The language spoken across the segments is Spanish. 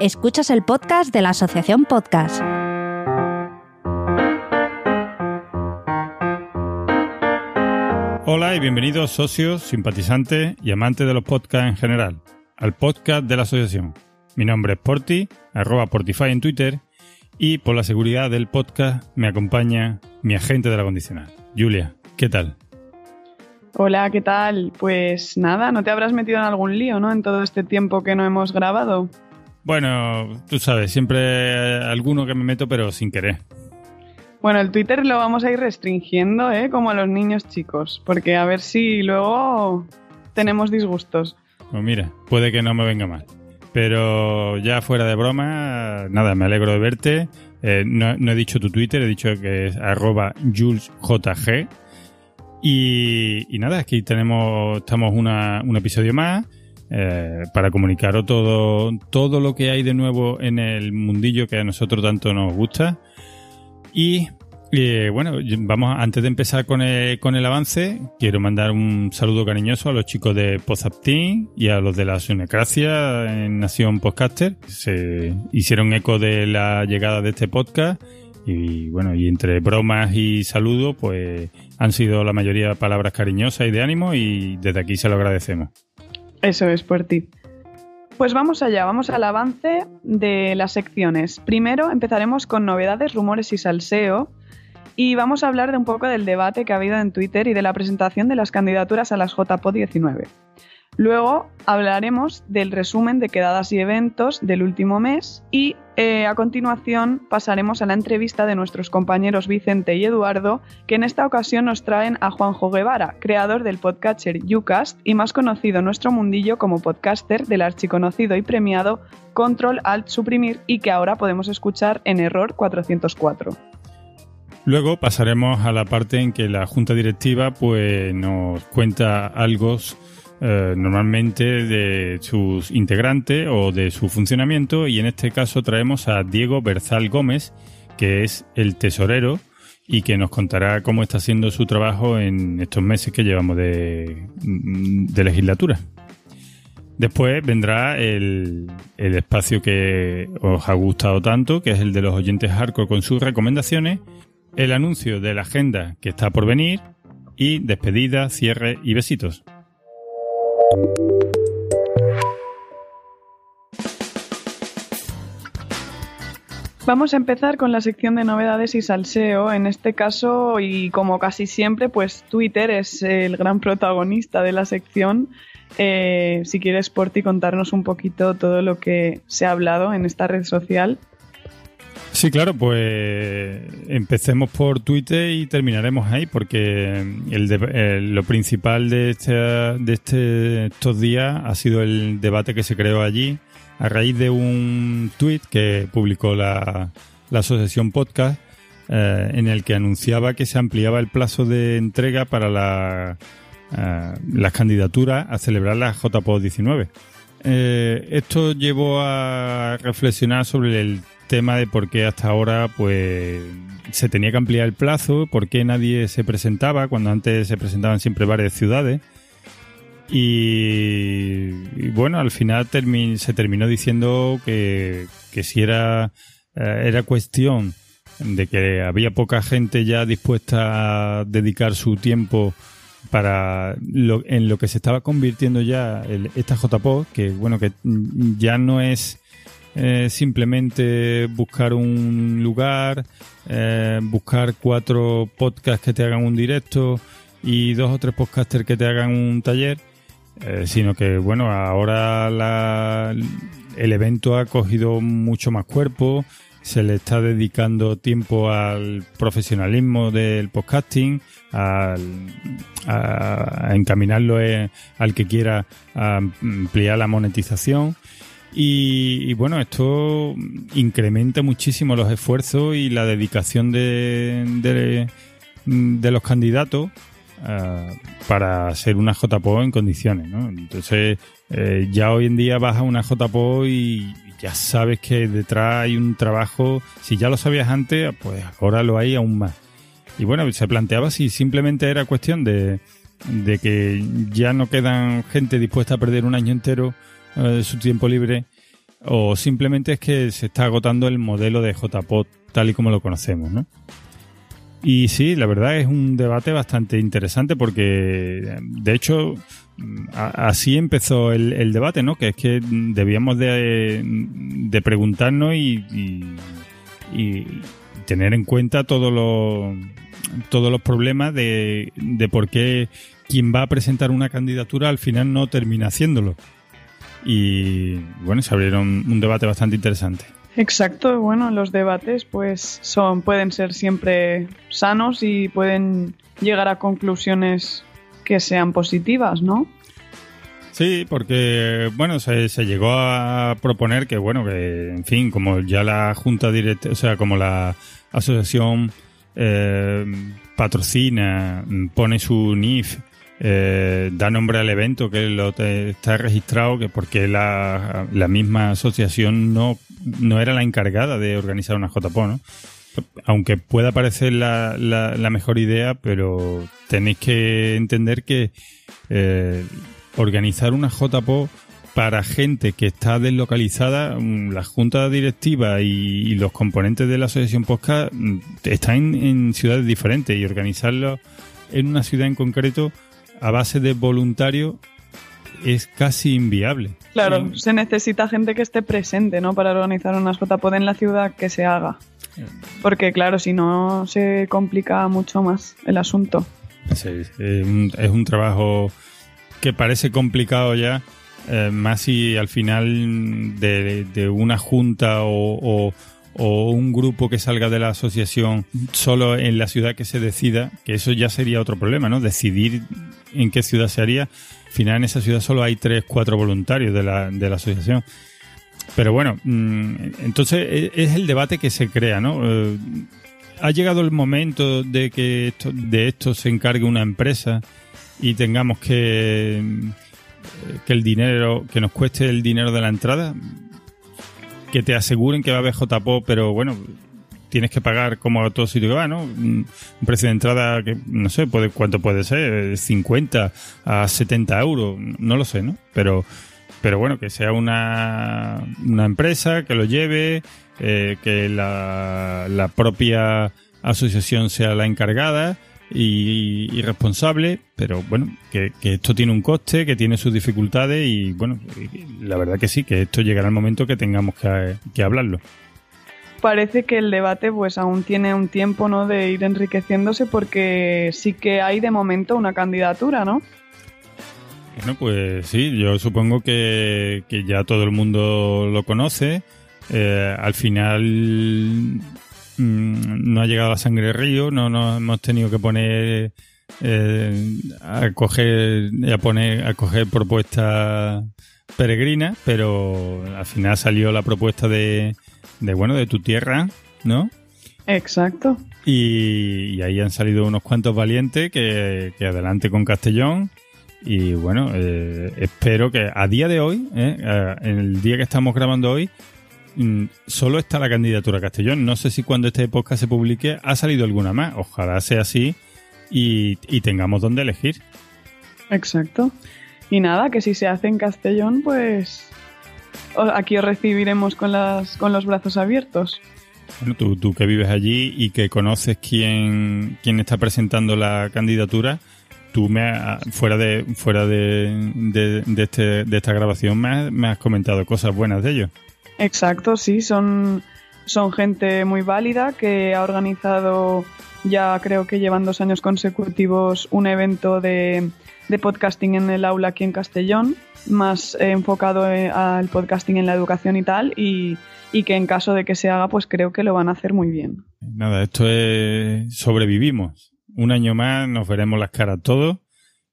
Escuchas el podcast de la Asociación Podcast. Hola y bienvenidos socios, simpatizantes y amantes de los podcasts en general, al podcast de la asociación. Mi nombre es Porti, arroba Portify en Twitter, y por la seguridad del podcast me acompaña mi agente de la condicional. Julia, ¿qué tal? Hola, ¿qué tal? Pues nada, no te habrás metido en algún lío, ¿no? En todo este tiempo que no hemos grabado. Bueno, tú sabes, siempre alguno que me meto, pero sin querer. Bueno, el Twitter lo vamos a ir restringiendo, ¿eh? Como a los niños chicos, porque a ver si luego tenemos disgustos. Pues mira, puede que no me venga mal. Pero ya fuera de broma, nada, me alegro de verte. Eh, no, he dicho tu Twitter, he dicho que es arroba JulesJG. Y, y nada, aquí tenemos, estamos una, un episodio más eh, para comunicaros todo, todo lo que hay de nuevo en el mundillo que a nosotros tanto nos gusta. Y eh, bueno, vamos, antes de empezar con el, con el avance, quiero mandar un saludo cariñoso a los chicos de Pozaptin y a los de la Sunecracia en Nación Podcaster. Se hicieron eco de la llegada de este podcast y bueno, y entre bromas y saludos, pues han sido la mayoría palabras cariñosas y de ánimo y desde aquí se lo agradecemos. Eso es por ti. Pues vamos allá, vamos al avance de las secciones. Primero empezaremos con novedades, rumores y salseo. Y vamos a hablar de un poco del debate que ha habido en Twitter y de la presentación de las candidaturas a las JPO 19. Luego hablaremos del resumen de quedadas y eventos del último mes y eh, a continuación pasaremos a la entrevista de nuestros compañeros Vicente y Eduardo, que en esta ocasión nos traen a Juanjo Guevara, creador del podcaster Ucast y más conocido en nuestro mundillo como podcaster del archiconocido y premiado Control Alt Suprimir y que ahora podemos escuchar en Error 404. Luego pasaremos a la parte en que la junta directiva pues, nos cuenta algo eh, normalmente de sus integrantes o de su funcionamiento y en este caso traemos a Diego Berzal Gómez, que es el tesorero y que nos contará cómo está haciendo su trabajo en estos meses que llevamos de, de legislatura. Después vendrá el, el, espacio que os ha gustado tanto, que es el de los oyentes hardcore con sus recomendaciones, el anuncio de la agenda que está por venir y despedida, cierre y besitos. Vamos a empezar con la sección de novedades y salseo. En este caso, y como casi siempre, pues Twitter es el gran protagonista de la sección. Eh, si quieres, por ti, contarnos un poquito todo lo que se ha hablado en esta red social. Sí, claro, pues empecemos por Twitter y terminaremos ahí, porque el lo principal de, este, de este, estos días ha sido el debate que se creó allí a raíz de un tweet que publicó la, la Asociación Podcast, eh, en el que anunciaba que se ampliaba el plazo de entrega para la, eh, las candidaturas a celebrar la JPO 19. Eh, esto llevó a reflexionar sobre el tema de por qué hasta ahora pues se tenía que ampliar el plazo, por qué nadie se presentaba, cuando antes se presentaban siempre varias ciudades. Y, bueno, al final se terminó diciendo que, si era, eh, era cuestión de que había poca gente ya dispuesta a dedicar su tiempo para lo, en lo que se estaba convirtiendo ya esta JPO, que bueno, que ya no es eh, simplemente buscar un lugar, eh, buscar cuatro podcasts que te hagan un directo y dos o tres podcasters que te hagan un taller, eh, sino que bueno, ahora la, el evento ha cogido mucho más cuerpo, se le está dedicando tiempo al profesionalismo del podcasting, al, a, encaminarlo al que quiera ampliar la monetización y, bueno, esto incrementa muchísimo los esfuerzos y la dedicación de, de, los candidatos uh, para hacer una JPO en condiciones. ¿no? Entonces, eh, ya hoy en día vas a una JPO y ya sabes que detrás hay un trabajo. Si ya lo sabías antes, pues ahora lo hay aún más. Y bueno, se planteaba si simplemente era cuestión de, de que ya no quedan gente dispuesta a perder un año entero de su tiempo libre o simplemente es que se está agotando el modelo de JPOT tal y como lo conocemos, ¿no? Y sí, la verdad es un debate bastante interesante porque, de hecho, así empezó el, debate, ¿no? Que es que debíamos de, preguntarnos y, y, tener en cuenta todos los, todos los problemas de, de por qué quien va a presentar una candidatura al final no termina haciéndolo. Y bueno, se abrieron un debate bastante interesante. Exacto, bueno, los debates pues son pueden ser siempre sanos y pueden llegar a conclusiones que sean positivas, ¿no? Sí, porque bueno, se, llegó a proponer que bueno, que en fin, como ya la junta directa, o sea, como la asociación eh, patrocina, pone su NIF eh, da nombre al evento que lo está registrado, que porque la, misma asociación no, no era la encargada de organizar una JPO, ¿no? Aunque pueda parecer la, la, mejor idea, pero tenéis que entender que eh, organizar una JPO para gente que está deslocalizada, mm, la junta directiva y, los componentes de la asociación POSCA mm, están en ciudades diferentes y organizarlo en una ciudad en concreto a base de voluntario es casi inviable. Claro, se necesita gente que esté presente, ¿no? Para organizar unas JPOD en la ciudad que se haga. Porque, claro, si no, se complica mucho más el asunto. Sí, es un, trabajo que parece complicado ya, eh, más si al final de, una junta o, o un grupo que salga de la asociación solo en la ciudad que se decida, que eso ya sería otro problema, ¿no? Decidir en qué ciudad se haría. Al final en esa ciudad solo hay tres, cuatro voluntarios de la, de la asociación. Pero bueno, mm, entonces e, es el debate que se crea, ¿no? Eh, ha llegado el momento de que esto, de esto se encargue una empresa y tengamos que, que el dinero, que nos cueste el dinero de la entrada que te aseguren que va a haber JPO, pero bueno, tienes que pagar como a todo sitio que va, ¿no? Un precio de entrada que, no sé, puede, cuánto puede ser, 50 a 70 euros, no lo sé, ¿no? Pero, pero bueno, que sea una, una empresa que lo lleve, eh, que la, la propia asociación sea la encargada y, responsable, pero bueno, que, esto tiene un coste, que tiene sus dificultades y bueno, la verdad que sí, que esto llegará el momento que tengamos que, hablarlo. Parece que el debate pues aún tiene un tiempo ¿no? de ir enriqueciéndose porque sí que hay de momento una candidatura, ¿no? Bueno, pues sí, yo supongo que, ya todo el mundo lo conoce. Eh, al final no ha llegado a sangre río, no nos hemos tenido que poner eh, a coger a poner a coger propuestas peregrinas, pero al final salió la propuesta de, de bueno de tu tierra, ¿no? Exacto. Y, ahí han salido unos cuantos valientes que, que adelante con Castellón. Y bueno, eh, espero que a día de hoy, eh, en el día que estamos grabando hoy, solo está la candidatura Castellón. No sé si cuando este podcast se publique ha salido alguna más. Ojalá sea así y, tengamos donde elegir. Exacto. Y nada, que si se hace en Castellón, pues aquí os recibiremos con, las, con los brazos abiertos. Bueno, tú, tú que vives allí y que conoces quién, quién está presentando la candidatura, tú me fuera de fuera de, de, este, de esta grabación me me has comentado cosas buenas de ellos. Exacto, sí, son, son gente muy válida que ha organizado ya creo que llevan dos años consecutivos un evento de, podcasting en el aula aquí en Castellón, más enfocado eh, al podcasting en la educación y tal, y, que en caso de que se haga, pues creo que lo van a hacer muy bien. Nada, esto es sobrevivimos. Un año más nos veremos las caras todos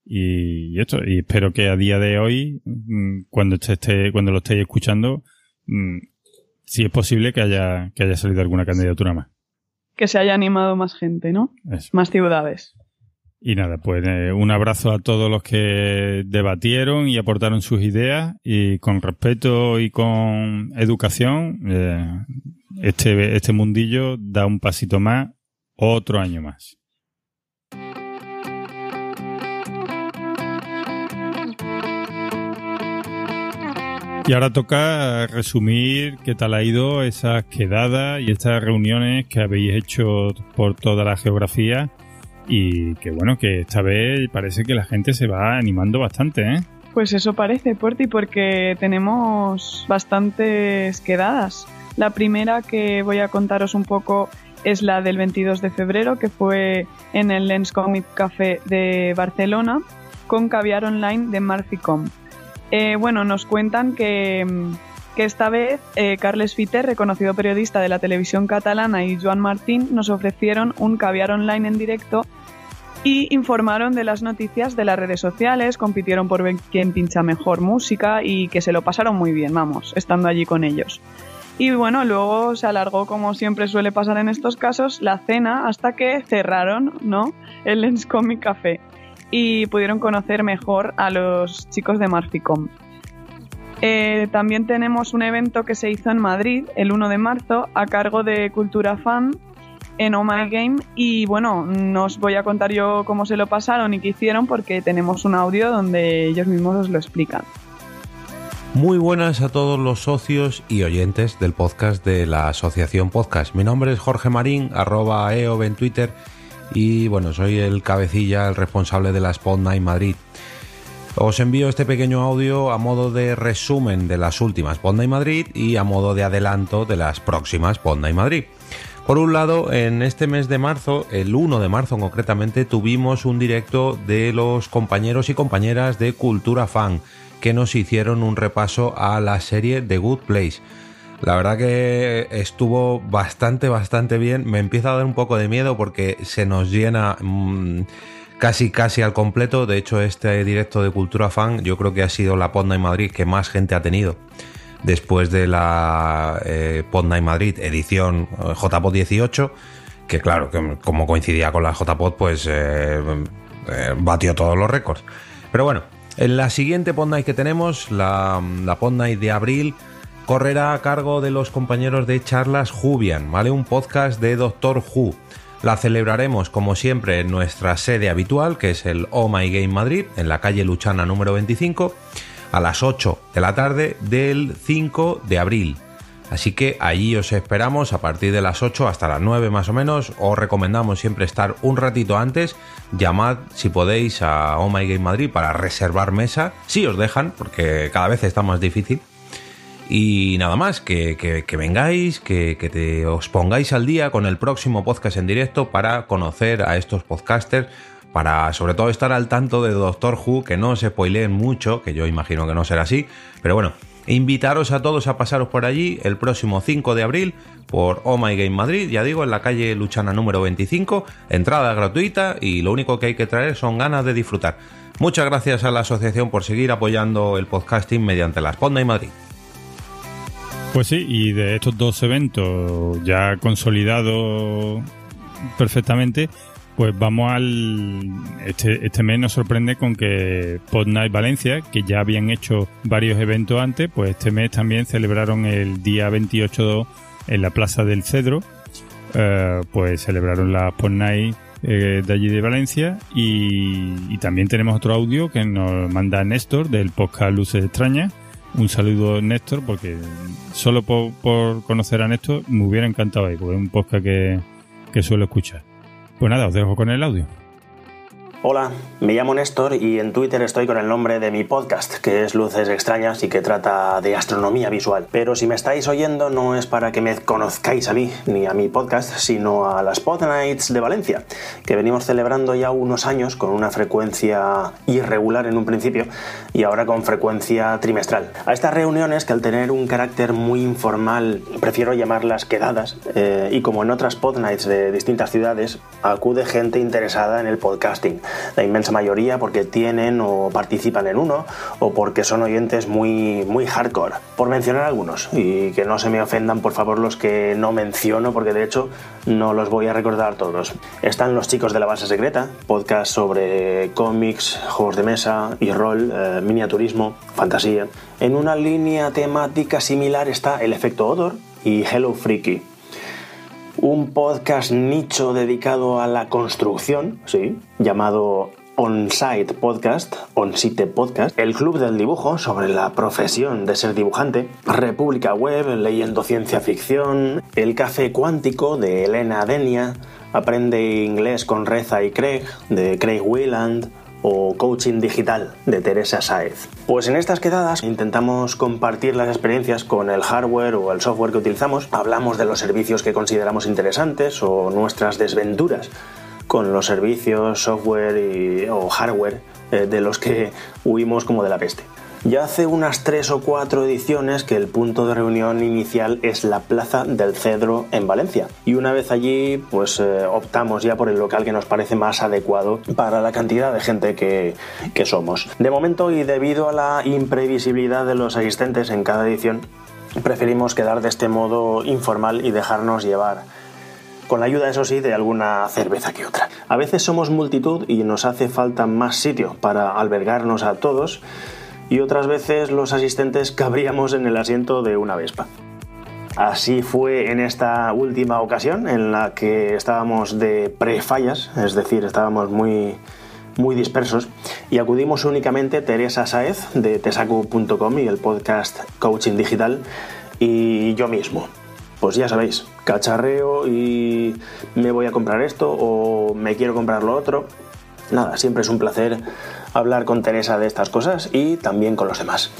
y esto, y espero que a día de hoy, mm, cuando esté, cuando lo estéis escuchando, Mm, si es posible que haya, que haya salido alguna candidatura más. Que se haya animado más gente, ¿no? Más ciudades. Y nada, pues eh, un abrazo a todos los que debatieron y aportaron sus ideas y con respeto y con educación, eh, este, este mundillo da un pasito más, otro año más. Y ahora toca resumir qué tal ha ido esas quedadas y estas reuniones que habéis hecho por toda la geografía y que bueno, que esta vez parece que la gente se va animando bastante, ¿eh? Pues eso parece, Puerti, porque tenemos bastantes quedadas. La primera que voy a contaros un poco es la del 22 de febrero, que fue en el Lens Comic Café de Barcelona, con caviar online de Marficom. Eh, bueno, nos cuentan que, esta vez eh, Carles Fiter, reconocido periodista de la televisión catalana, y Joan Martín nos ofrecieron un caviar online en directo y informaron de las noticias de las redes sociales, compitieron por ver quién pincha mejor música y que se lo pasaron muy bien, vamos, estando allí con ellos. Y bueno, luego se alargó, como siempre suele pasar en estos casos, la cena hasta que cerraron, ¿no? El Lens Comic Café y pudieron conocer mejor a los chicos de Marficom. Eh, también tenemos un evento que se hizo en Madrid el 1 de marzo a cargo de Cultura Fan en Oh Game y bueno, no os voy a contar yo cómo se lo pasaron y qué hicieron porque tenemos un audio donde ellos mismos os lo explican. Muy buenas a todos los socios y oyentes del podcast de la Asociación Podcast. Mi nombre es Jorge Marín, arroba EOB en Twitter y bueno, soy el cabecilla, el responsable de la Spot Night Madrid. Os envío este pequeño audio a modo de resumen de las últimas Spot Night Madrid y a modo de adelanto de las próximas Spot Night Madrid. Por un lado, en este mes de marzo, el 1 de marzo concretamente, tuvimos un directo de los compañeros y compañeras de Cultura Fan que nos hicieron un repaso a la serie The Good Place. La verdad que estuvo bastante, bastante bien. Me empieza a dar un poco de miedo porque se nos llena mm, casi, casi al completo. De hecho, este directo de Cultura Fan yo creo que ha sido la Pod en Madrid que más gente ha tenido después de la eh, Pod Madrid edición eh, JPod 18. Que claro, como coincidía con la JPod, pues eh, eh, batió todos los récords. Pero bueno, en la siguiente Pod Night que tenemos, la, la de abril, correrá a cargo de los compañeros de Charlas Jubian, ¿vale? Un podcast de Doctor Who. La celebraremos como siempre en nuestra sede habitual, que es el Oh My Game Madrid, en la calle Luchana número 25, a las 8 de la tarde del 5 de abril. Así que allí os esperamos a partir de las 8 hasta las 9 más o menos. Os recomendamos siempre estar un ratito antes. Llamad si podéis a Oh My Game Madrid para reservar mesa. Si os dejan, porque cada vez está más difícil. Y nada más, que, que, vengáis, que, te, os pongáis al día con el próximo podcast en directo para conocer a estos podcasters, para sobre todo estar al tanto de Doctor Who, que no se spoileen mucho, que yo imagino que no será así, pero bueno, invitaros a todos a pasaros por allí el próximo 5 de abril por Oh My Game Madrid, ya digo, en la calle Luchana número 25, entrada gratuita y lo único que hay que traer son ganas de disfrutar. Muchas gracias a la asociación por seguir apoyando el podcasting mediante la Sponda y Madrid. Pues sí, y de estos dos eventos ya consolidados perfectamente, pues vamos al. Este, este mes nos sorprende con que Pod Night Valencia, que ya habían hecho varios eventos antes, pues este mes también celebraron el día 28 en la Plaza del Cedro. Eh, pues celebraron la Pod Night eh, de allí de Valencia y, y, también tenemos otro audio que nos manda Néstor del podcast Luces Extrañas un saludo Néstor, porque solo por, conocer a Néstor me hubiera encantado ahí, porque es un podcast que, que suelo escuchar. Pues nada, os dejo con el audio. Hola, me llamo Néstor y en Twitter estoy con el nombre de mi podcast, que es Luces Extrañas y que trata de astronomía visual. Pero si me estáis oyendo no es para que me conozcáis a mí ni a mi podcast, sino a las Pod Nights de Valencia, que venimos celebrando ya unos años con una frecuencia irregular en un principio y ahora con frecuencia trimestral. A estas reuniones, que al tener un carácter muy informal, prefiero llamarlas quedadas, eh, y como en otras Pod Nights de distintas ciudades, acude gente interesada en el podcasting la inmensa mayoría porque tienen o participan en uno o porque son oyentes muy, muy hardcore. Por mencionar algunos, y que no se me ofendan por favor los que no menciono porque de hecho no los voy a recordar todos. Están los chicos de la base secreta, podcast sobre cómics, juegos de mesa y rol, eh, miniaturismo, fantasía. En una línea temática similar está El efecto Odor y Hello Freaky un podcast nicho dedicado a la construcción, sí, llamado On-Site Podcast, On-Site Podcast, El Club del Dibujo sobre la profesión de ser dibujante, República Web, Leyendo Ciencia Ficción, El Café Cuántico de Elena Denia, Aprende Inglés con Reza y Craig de Craig Wieland, o Coaching Digital de Teresa Saez. Pues en estas quedadas intentamos compartir las experiencias con el hardware o el software que utilizamos, hablamos de los servicios que consideramos interesantes o nuestras desventuras con los servicios, software o hardware eh, de los que huimos como de la peste. Ya hace unas tres o cuatro ediciones que el punto de reunión inicial es la Plaza del Cedro en Valencia. Y una vez allí, pues eh, optamos ya por el local que nos parece más adecuado para la cantidad de gente que, que somos. De momento y debido a la imprevisibilidad de los asistentes en cada edición, preferimos quedar de este modo informal y dejarnos llevar con la ayuda, eso sí, de alguna cerveza que otra. A veces somos multitud y nos hace falta más sitio para albergarnos a todos y otras veces los asistentes cabríamos en el asiento de una Vespa. Así fue en esta última ocasión en la que estábamos de pre-fallas, es decir, estábamos muy, muy dispersos y acudimos únicamente Teresa Saez de tesacu.com y el podcast Coaching Digital y yo mismo. Pues ya sabéis, cacharreo y me voy a comprar esto o me quiero comprar lo otro. Nada, siempre es un placer hablar con Teresa de estas cosas y también con los demás.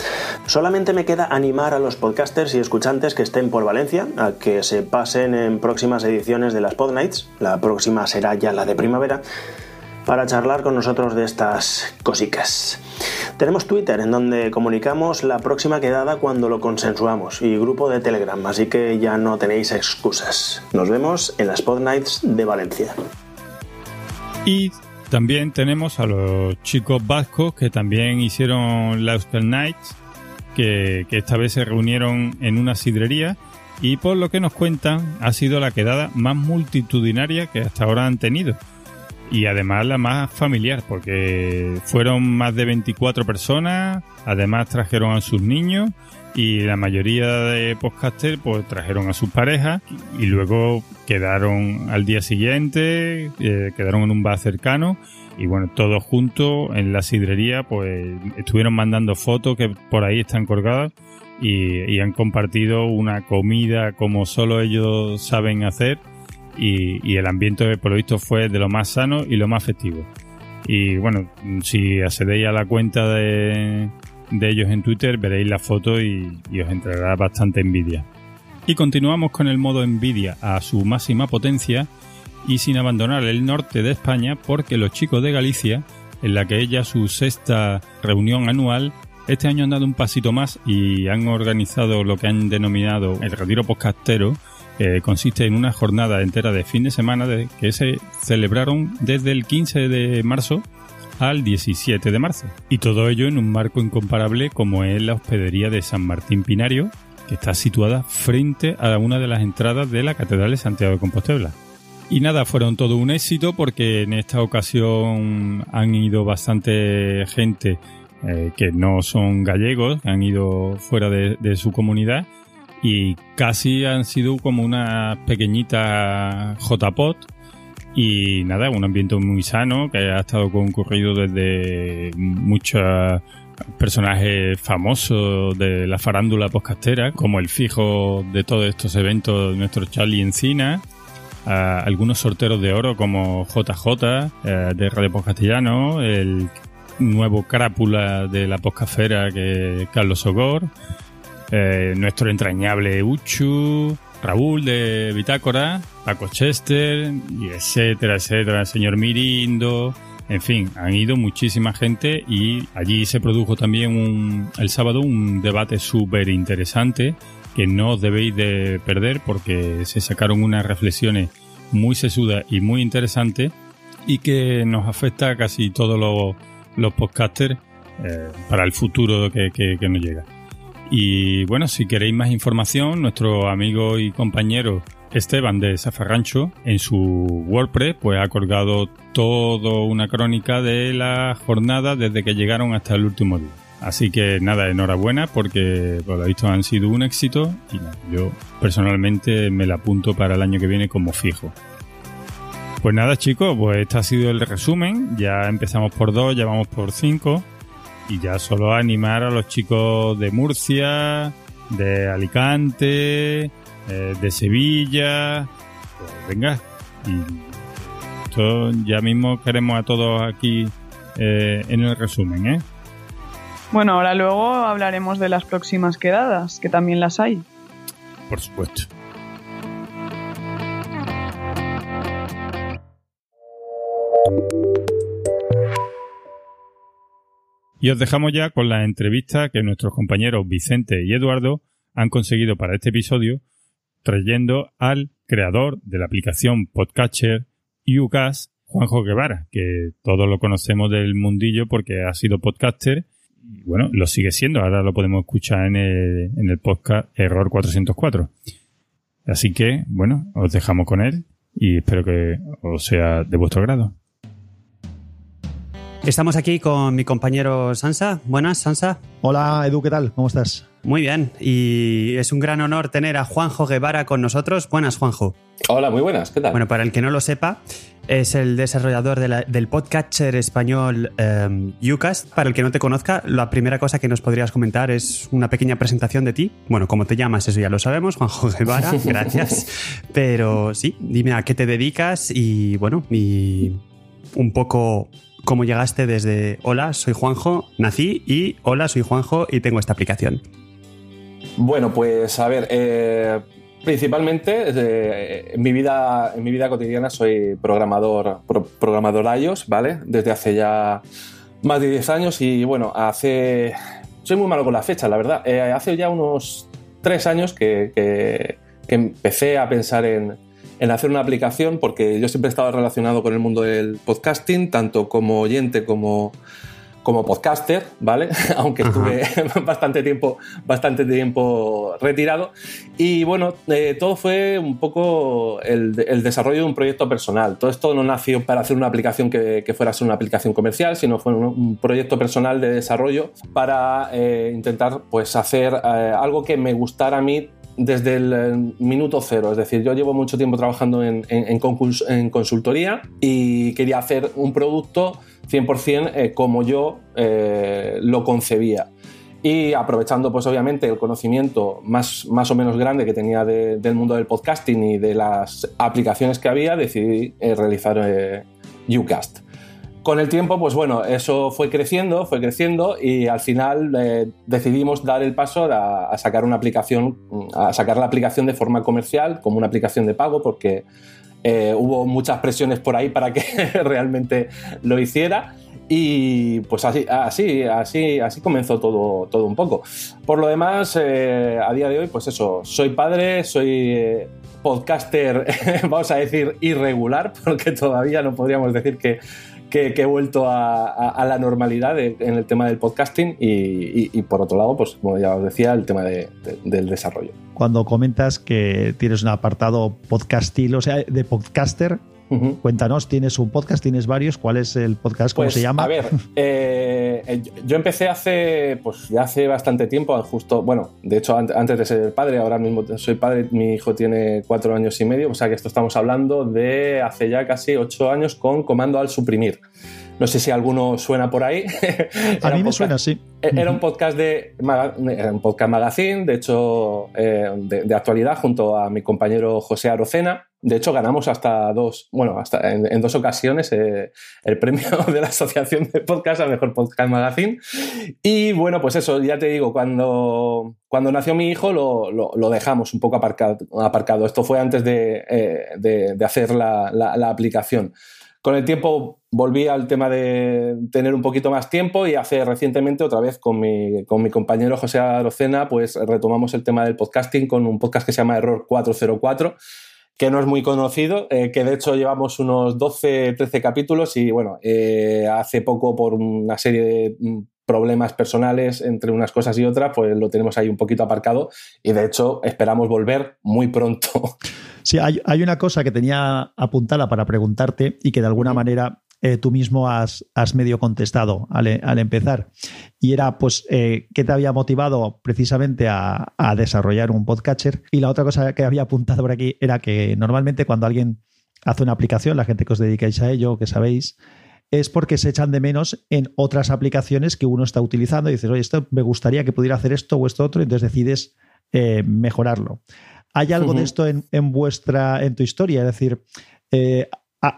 Solamente me queda animar a los podcasters y escuchantes que estén por Valencia a que se pasen en próximas ediciones de las Pod Nights, la próxima será ya la de primavera, para charlar con nosotros de estas cosicas. Tenemos Twitter en donde comunicamos la próxima quedada cuando lo consensuamos y grupo de Telegram, así que ya no tenéis excusas. Nos vemos en las Pod Nights de Valencia. Y también tenemos a los chicos vascos que también hicieron la Euskal Nights, que, que esta vez se reunieron en una sidrería y por lo que nos cuentan ha sido la quedada más multitudinaria que hasta ahora han tenido. Y además la más familiar, porque fueron más de 24 personas, además trajeron a sus niños y la mayoría de podcasters pues trajeron a sus parejas y luego quedaron al día siguiente, eh, quedaron en un bar cercano y bueno, todos juntos en la sidrería pues estuvieron mandando fotos que por ahí están colgadas y, han compartido una comida como solo ellos saben hacer y, y el ambiente por lo visto fue de lo más sano y lo más festivo. Y bueno, si accedéis a la cuenta de, de ellos en Twitter, veréis la foto y, os entrará bastante envidia. Y continuamos con el modo envidia a su máxima potencia y sin abandonar el norte de España porque los chicos de Galicia, en la que ella su sexta reunión anual, este año han dado un pasito más y han organizado lo que han denominado el retiro podcastero, que consiste en una jornada entera de fin de semana que se celebraron desde el 15 de marzo al 17 de marzo. Y todo ello en un marco incomparable como es la hospedería de San Martín Pinario, que está situada frente a una de las entradas de la Catedral de Santiago de Compostela. Y nada, fueron todo un éxito porque en esta ocasión han ido bastante gente eh, que no son gallegos, han ido fuera de, su comunidad y casi han sido como una pequeñita JPOT y nada, un ambiente muy sano que ha estado concurrido desde muchos personajes famosos de la farándula podcastera, como el fijo de todos estos eventos, nuestro Charlie Encina, algunos sorteros de oro como JJ eh, de Radio Podcastellano, el nuevo crápula de la podcastera que es Carlos Sogor, eh, nuestro entrañable Uchu, Raúl de Bitácora, Paco Chester, y etcétera, etcétera, el señor Mirindo, en fin, han ido muchísima gente y allí se produjo también un, el sábado un debate súper interesante que no os debéis de perder porque se sacaron unas reflexiones muy sesudas y muy interesantes y que nos afecta a casi todos los, podcasters eh, para el futuro que nos llega. Y bueno, si queréis más información, nuestro amigo y compañero Esteban de Zafarrancho en su WordPress pues ha colgado toda una crónica de la jornada desde que llegaron hasta el último día. Así que nada, enhorabuena porque por lo visto han sido un éxito y yo personalmente me la apunto para el año que viene como fijo. Pues nada, chicos, pues este ha sido el resumen. Ya empezamos por dos, ya vamos por cinco. Y ya solo animar a los chicos de Murcia, de Alicante, eh, de Sevilla. Pues venga. Y esto ya mismo queremos a todos aquí eh, en el resumen, ¿eh? Bueno, ahora luego hablaremos de las próximas quedadas, que también las hay. Por supuesto. Y os dejamos ya con la entrevista que nuestros compañeros Vicente y Eduardo han conseguido para este episodio, trayendo al creador de la aplicación Podcatcher UCAS, Juanjo Guevara, que todos lo conocemos del mundillo porque ha sido podcaster y bueno, lo sigue siendo. Ahora lo podemos escuchar en el, en el podcast Error 404. Así que, bueno, os dejamos con él y espero que os sea de vuestro grado. Estamos aquí con mi compañero Sansa. Buenas, Sansa. Hola, Edu, ¿qué tal? ¿Cómo estás? Muy bien, y es un gran honor tener a Juanjo Guevara con nosotros. Buenas, Juanjo. Hola, muy buenas, ¿qué tal? Bueno, para el que no lo sepa, es el desarrollador de la- del podcatcher español eh, Ucast. Para el que no te conozca, la primera cosa que nos podrías comentar es una pequeña presentación de ti. Bueno, como te llamas, eso ya lo sabemos, Juanjo Guevara, gracias. Pero sí, dime a qué te dedicas y bueno, y un poco cómo llegaste desde hola, soy Juanjo, nací y hola, soy Juanjo y tengo esta aplicación. Bueno, pues a ver, eh, principalmente eh, en, mi vida, en mi vida cotidiana soy programador, pro- programador iOS, ¿vale? Desde hace ya más de 10 años y bueno, hace... Soy muy malo con la fecha, la verdad. Eh, hace ya unos 3 años que- que empecé a pensar en, en hacer una aplicación porque yo siempre he estado relacionado con el mundo del podcasting, tanto como oyente como, como podcaster, ¿vale? Aunque Ajá. estuve bastante tiempo, bastante tiempo retirado. Y bueno, eh, todo fue un poco el, el desarrollo de un proyecto personal. Todo esto no nació para hacer una aplicación que, que fuera a ser una aplicación comercial, sino fue un, un proyecto personal de desarrollo para eh, intentar pues, hacer eh, algo que me gustara a mí desde el eh, minuto cero. Es decir, yo llevo mucho tiempo trabajando en, en- consultoría y quería hacer un producto 100% eh, como yo eh, lo concebía. Y aprovechando, pues obviamente, el conocimiento más, más o menos grande que tenía de- del mundo del podcasting y de las aplicaciones que había, decidí realizar Ucast. Con el tiempo, pues bueno, eso fue creciendo, fue creciendo y al final eh, decidimos dar el paso a, sacar una aplicación, a sacar la aplicación de forma comercial, como una aplicación de pago, porque eh, hubo muchas presiones por ahí para que realmente lo hiciera. Y pues así, así, así, así comenzó todo, todo un poco. Por lo demás, eh, a día de hoy, pues eso, soy padre, soy podcaster, vamos a decir, irregular, porque todavía no podríamos decir que, que, he vuelto a, la normalidad en el tema del podcasting y, por otro lado, pues como ya os decía, el tema de- de- del desarrollo. Cuando comentas que tienes un apartado podcastil, o sea, de podcaster, Cuéntanos, ¿tienes un podcast? ¿Tienes varios? ¿Cuál es el podcast? ¿Cómo Pues, se llama? A ver, eh, eh, yo- empecé hace, pues ya hace bastante tiempo, justo, bueno, de hecho an- antes de ser padre, ahora mismo soy padre, mi hijo tiene cuatro años y medio, o sea que esto estamos hablando de hace ya casi ocho años con Comando al Suprimir. No sé si alguno suena por ahí. A mí me podcast- suena así. Era un podcast de era un podcast magazine, de hecho, eh, de, de actualidad, junto a mi compañero José Arocena. De hecho, ganamos hasta dos, bueno, hasta en, dos ocasiones eh, el premio de la Asociación de Podcast al mejor podcast magazine. Y bueno, pues eso, ya te digo, cuando, cuando nació mi hijo lo, lo- dejamos un poco aparcado. aparcado. Esto fue antes de, eh, de- hacer la- la- la aplicación. Con el tiempo volví al tema de tener un poquito más tiempo y hace recientemente otra vez con mi, con mi compañero José Arocena pues retomamos el tema del podcasting con un podcast que se llama Error 404 que no es muy conocido, eh, que de hecho llevamos unos 12, 13 capítulos y bueno, eh, hace poco por una serie de mm, problemas personales entre unas cosas y otras, pues lo tenemos ahí un poquito aparcado y de hecho esperamos volver muy pronto. Sí, hay, hay una cosa que tenía apuntada para preguntarte y que de alguna manera eh, tú mismo has, has medio contestado al, al empezar. Y era, pues, eh, ¿qué te había motivado precisamente a, a desarrollar un podcatcher? Y la otra cosa que había apuntado por aquí era que normalmente cuando alguien hace una aplicación, la gente que os dedicáis a ello, que sabéis, es porque se echan de menos en otras aplicaciones que uno está utilizando y dices, oye, esto me gustaría que pudiera hacer esto o esto otro, y entonces decides eh, mejorarlo. ¿Hay algo de esto en, vuestra, en tu historia? Es decir, eh,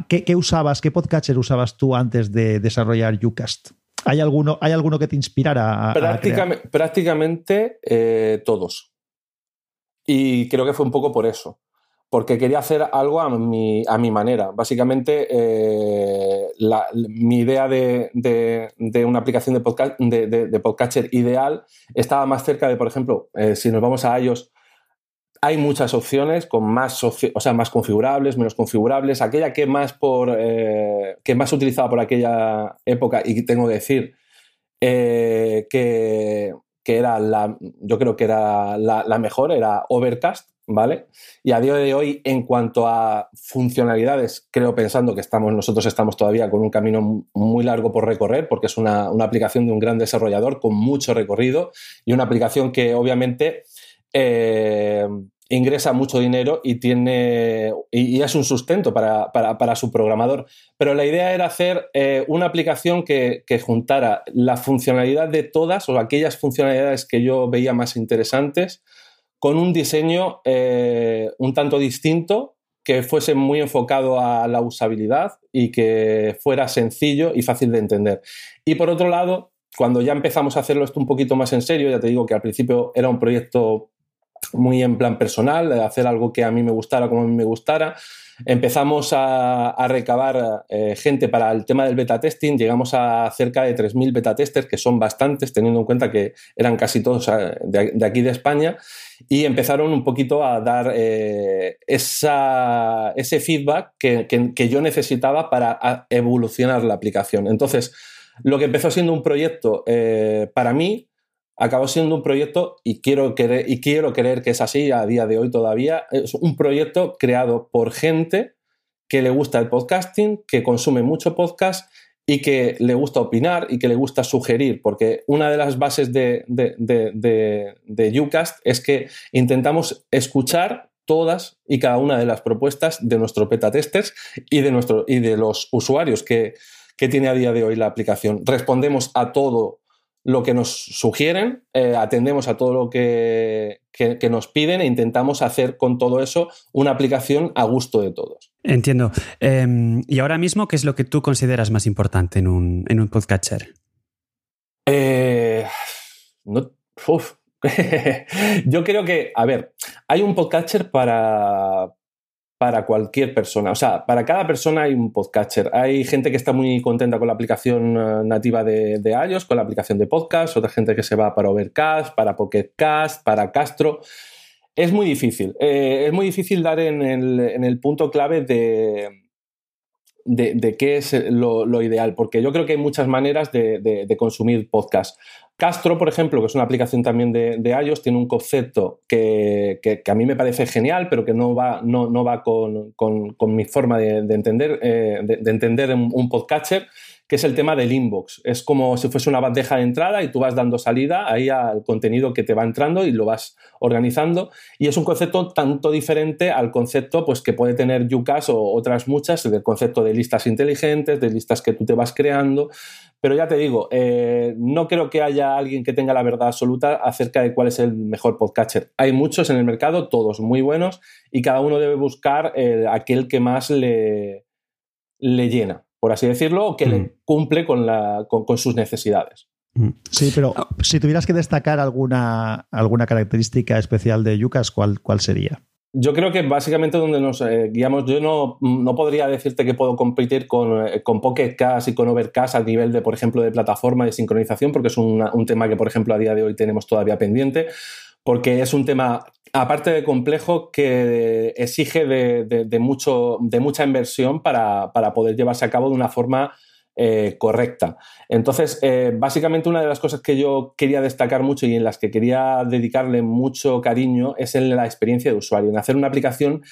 ¿qué, usabas, qué podcatcher usabas tú antes de desarrollar Ucast? ¿Hay alguno, ¿Hay alguno que te inspirara? A, prácticamente, prácticamente eh, todos. Y creo que fue un poco por eso porque quería hacer algo a mi, a mi manera. Básicamente, eh, mi idea de, de, una aplicación de, podcast, de, podcatcher ideal estaba más cerca de, por ejemplo, eh, si nos vamos a iOS, hay muchas opciones con más, o sea, más configurables, menos configurables. Aquella que más, por, eh, que más utilizaba por aquella época, y tengo que decir que, que, era la, yo creo que era la, la mejor, era Overcast ¿vale? Y a día de hoy, en cuanto a funcionalidades, creo pensando que estamos, nosotros estamos todavía con un camino muy largo por recorrer, porque es una, aplicación de un gran desarrollador con mucho recorrido y una aplicación que obviamente eh, ingresa mucho dinero y tiene y, es un sustento para, su programador. Pero la idea era hacer eh, una aplicación que, que, juntara la funcionalidad de todas o aquellas funcionalidades que yo veía más interesantes con un diseño eh, un tanto distinto que fuese muy enfocado a la usabilidad y que fuera sencillo y fácil de entender. Y por otro lado, cuando ya empezamos a hacerlo esto un poquito más en serio, ya te digo que al principio era un proyecto muy en plan personal, de hacer algo que a mí me gustara como a mí me gustara, Empezamos a, recabar eh, gente para el tema del beta testing, llegamos a cerca de 3.000 beta testers, que son bastantes, teniendo en cuenta que eran casi todos eh, de, aquí de España, y empezaron un poquito a dar eh, ese feedback que, yo necesitaba para evolucionar la aplicación. Entonces, lo que empezó siendo un proyecto para mí, acabó siendo un proyecto, y quiero, querer, y quiero creer que es así a día de hoy todavía, es un proyecto creado por gente que le gusta el podcasting, que consume mucho podcast y que le gusta opinar y que le gusta sugerir, porque una de las bases de, de, Ucast es que intentamos escuchar todas y cada una de las propuestas de nuestros beta testers y de, nuestro, y de los usuarios que, que tiene a día de hoy la aplicación. Respondemos a todo lo que nos sugieren, eh, atendemos a todo lo que, nos piden e intentamos hacer con todo eso una aplicación a gusto de todos. Entiendo. Em, y ahora mismo, ¿qué es lo que tú consideras más importante en un, en un podcatcher? Eh, Yo creo que, a ver, hay un podcatcher para, para cualquier persona. O sea, para cada persona hay un podcatcher. Hay gente que está muy contenta con la aplicación eh, nativa de, de, iOS, con la aplicación de podcast, otra gente que se va para Overcast, para Pocketcast, para Castro. Es muy difícil. Eh, es muy difícil dar en el, punto clave de, de, qué es lo, ideal, porque yo creo que hay muchas maneras de, de consumir podcast. Castro, por ejemplo, que es una aplicación también de, de iOS, tiene un concepto que, a mí me parece genial, pero que no va, no, no va con, mi forma de, entender, eh, de, entender un, un podcatcher, que es el tema del inbox. Es como si fuese una bandeja de entrada y tú vas dando salida ahí al contenido que te va entrando y lo vas organizando. Y es un concepto tanto diferente al concepto pues, que puede tener Ucas o otras muchas, del concepto de listas inteligentes, de listas que tú te vas creando. Pero ya te digo, eh, no creo que haya alguien que tenga la verdad absoluta acerca de cuál es el mejor podcatcher. Hay muchos en el mercado, todos muy buenos, y cada uno debe buscar eh, aquel que más le, le llena, por así decirlo, o que le mm. cumple con, la, con, sus necesidades. Mm. Sí, pero si tuvieras que destacar alguna, alguna característica especial de Yucas, ¿cuál, cuál sería? Yo creo que básicamente donde nos eh, guiamos, yo no, no, podría decirte que puedo competir con, eh, con Pocket Cast y con Overcast a nivel de, por ejemplo, de plataforma de sincronización, porque es un tema que, por ejemplo, a día de hoy tenemos todavía pendiente, porque es un tema, aparte de complejo, que exige de, mucho, de mucha inversión para, para poder llevarse a cabo de una forma eh, correcta. Entonces, eh, básicamente una de las cosas que yo quería destacar mucho y en las que quería dedicarle mucho cariño es en la experiencia de usuario, en hacer una aplicación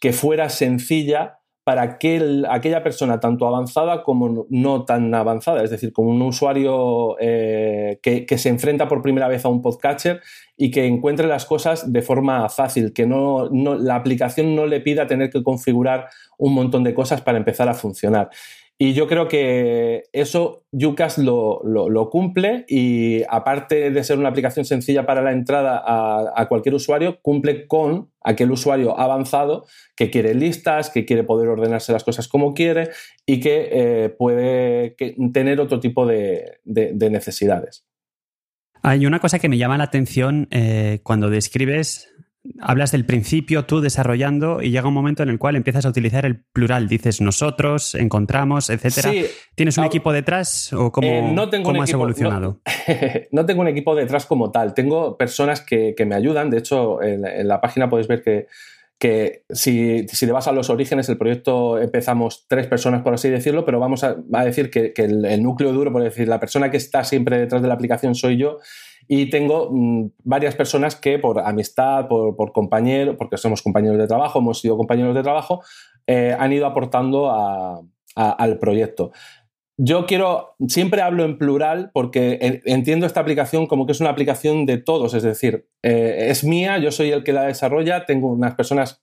que fuera sencilla para aquella persona tanto avanzada como no tan avanzada, es decir, como un usuario eh, que, se enfrenta por primera vez a un podcatcher y que encuentre las cosas de forma fácil, que no, la aplicación no le pida tener que configurar un montón de cosas para empezar a funcionar. Y yo creo que eso Ucast lo, lo, cumple y aparte de ser una aplicación sencilla para la entrada a, cualquier usuario, cumple con aquel usuario avanzado que quiere listas, que quiere poder ordenarse las cosas como quiere y que eh, puede tener otro tipo de, necesidades. Hay una cosa que me llama la atención eh, cuando describes hablas del principio tú desarrollando y llega un momento en el cual empiezas a utilizar el plural. Dices nosotros, encontramos, etcétera. ¿Tienes un equipo detrás o cómo, eh, no tengo has evolucionado? No, tengo un equipo detrás como tal. Tengo personas que, me ayudan. De hecho, en, la página podéis ver que, que si, si, te vas a los orígenes, el proyecto empezamos tres personas, por así decirlo, pero vamos a, decir que, el, el, núcleo duro, por decir, la persona que está siempre detrás de la aplicación soy yo y tengo mm, varias personas que por amistad, por, por compañero, porque somos compañeros de trabajo, hemos sido compañeros de trabajo, eh, han ido aportando al proyecto. Yo quiero, siempre hablo en plural porque entiendo esta aplicación como que es una aplicación de todos, es decir, eh, es mía, yo soy el que la desarrolla, tengo unas personas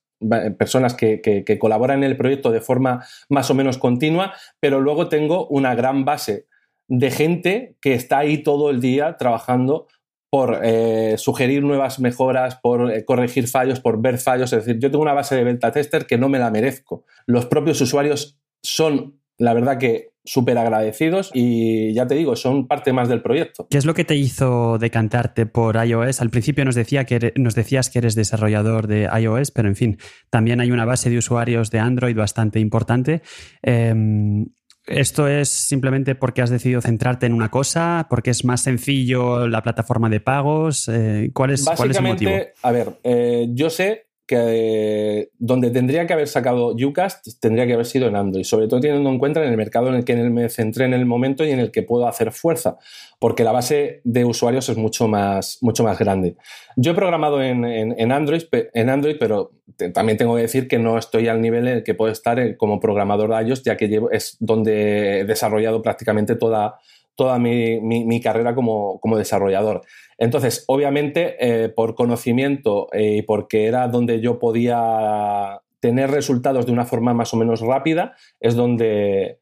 personas que, que, colaboran en el proyecto de forma más o menos continua, pero luego tengo una gran base de gente que está ahí todo el día trabajando por eh, sugerir nuevas mejoras, por eh, corregir fallos, por ver fallos. Es decir, yo tengo una base de beta tester que no me la merezco. Los propios usuarios son, la verdad que súper agradecidos y ya te digo, son parte más del proyecto. ¿Qué es lo que te hizo decantarte por iOS? Al principio nos, decía que nos decías que eres desarrollador de iOS, pero en fin, también hay una base de usuarios de Android bastante importante. Em, ¿Esto es simplemente porque has decidido centrarte en una cosa? ¿Porque es más sencillo la plataforma de pagos? Eh, ¿cuál, es, ¿Cuál es el motivo? A ver, eh, yo sé que donde tendría que haber sacado Ucast tendría que haber sido en Android, sobre todo teniendo en cuenta en el mercado en el que me centré en el momento y en el que puedo hacer fuerza, porque la base de usuarios es mucho más, mucho más grande. Yo he programado en, Android, en Android, pero también tengo que decir que no estoy al nivel en el que puedo estar eh, como programador de iOS, ya que llevo, es donde he desarrollado prácticamente toda, toda mi, carrera como, como desarrollador. Entonces, obviamente, eh, por conocimiento eh, y porque era donde yo podía tener resultados de una forma más o menos rápida, es donde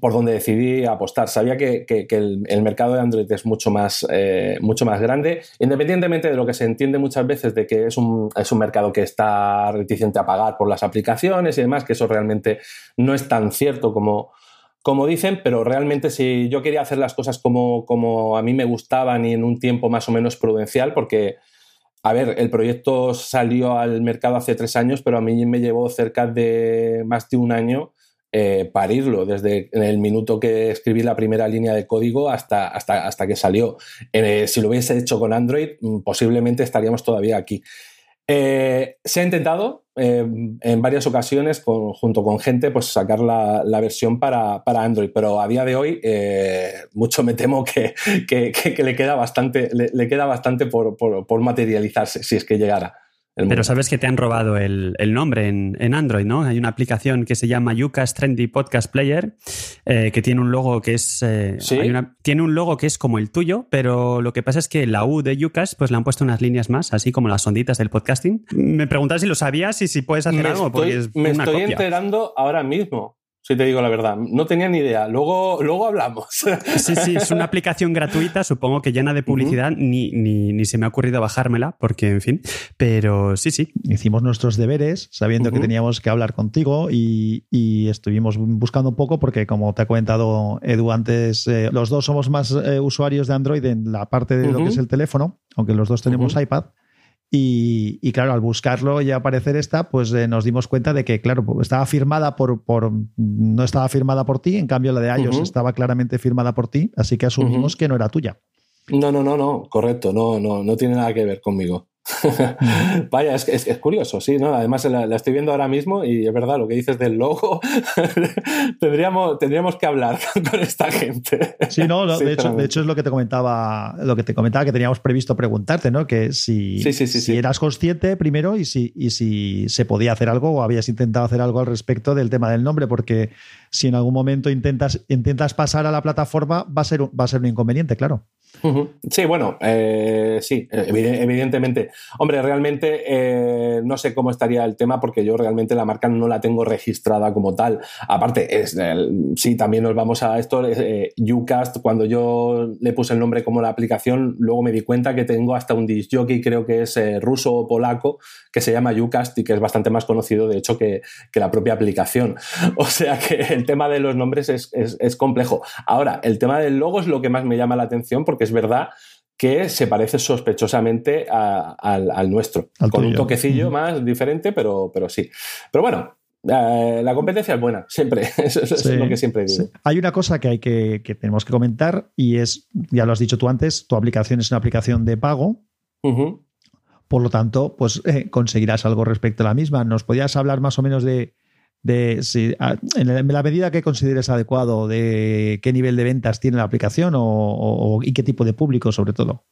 por donde decidí apostar. Sabía que, el, mercado de Android es mucho más, eh, mucho más grande, independientemente de lo que se entiende muchas veces de que es un, es un mercado que está reticente a pagar por las aplicaciones y demás, que eso realmente no es tan cierto como, como dicen, pero realmente si yo quería hacer las cosas como, como a mí me gustaban y en un tiempo más o menos prudencial, porque, a ver, el proyecto salió al mercado hace tres años, pero a mí me llevó cerca de más de un año eh, parirlo, desde el minuto que escribí la primera línea de código hasta, hasta, hasta que salió. Eh, si lo hubiese hecho con Android, mm, posiblemente estaríamos todavía aquí. Eh, se ha intentado eh, en varias ocasiones, junto con gente, pues sacar la, versión para, Android, pero a día de hoy eh, mucho me temo que, le queda bastante, le, queda bastante por materializarse, si es que llegara. Pero sabes que te han robado el, nombre en, Android, ¿no? Hay una aplicación que se llama Yucas Trendy Podcast Player, eh, que tiene un logo que es. Eh, tiene un logo que es como el tuyo, pero lo que pasa es que la U de Yucas, pues le han puesto unas líneas más, así como las onditas del podcasting. Me preguntas si lo sabías y si puedes hacer algo, porque Me estoy enterando ahora mismo si te digo la verdad. No tenía ni idea. Luego, luego hablamos. Sí, sí, es una aplicación gratuita, supongo que llena de publicidad. ni, ni, se me ha ocurrido bajármela, porque, en fin. Pero sí, sí. Hicimos nuestros deberes sabiendo que teníamos que hablar contigo y, estuvimos buscando un poco, porque, como te ha comentado Edu antes, eh, los dos somos más eh, usuarios de Android en la parte de lo que es el teléfono, aunque los dos tenemos iPad. Y, claro, al buscarlo y aparecer esta, pues eh, nos dimos cuenta de que, claro, pues, estaba firmada por, por, no estaba firmada por ti, en cambio la de iOS estaba claramente firmada por ti, así que asumimos que no era tuya. No, no, no, no, correcto, no, no, no tiene nada que ver conmigo. Vaya, es, es, es, curioso, sí, ¿no? Además la, la, estoy viendo ahora mismo y es verdad lo que dices del logo. tendríamos, tendríamos que hablar con esta gente. Sí, no, no de, hecho, de hecho es lo que te comentaba, lo que te comentaba que teníamos previsto preguntarte, ¿no? Que si, sí, sí, si eras consciente primero y si, y si se podía hacer algo o habías intentado hacer algo al respecto del tema del nombre, porque si en algún momento intentas, intentas pasar a la plataforma va a ser, va a ser un inconveniente, claro. Sí, bueno, eh, sí, evidentemente. Hombre, realmente eh, no sé cómo estaría el tema porque yo realmente la marca no la tengo registrada como tal. Aparte, es, sí, también nos vamos a esto. Eh, Ucast, cuando yo le puse el nombre como la aplicación, luego me di cuenta que tengo hasta un disc jockey, creo que es eh, ruso o polaco, que se llama Ucast y que es bastante más conocido, de hecho, que, que la propia aplicación. O sea que el tema de los nombres es, es, es complejo. Ahora, el tema del logo es lo que más me llama la atención porque es verdad que se parece sospechosamente a, al, al, nuestro, Al con un toquecillo más diferente, pero, pero sí. Pero bueno, eh, la competencia es buena, siempre. Eso, eso Sí, es lo que siempre digo. sí. Hay una cosa que hay que, que tenemos que comentar y es, ya lo has dicho tú antes, tu aplicación es una aplicación de pago, por lo tanto, pues eh, conseguirás algo respecto a la misma. ¿Nos podías hablar más o menos de, de a- en la- medida que consideres adecuado, de qué nivel de ventas tiene la aplicación o, o- y qué tipo de público, sobre todo?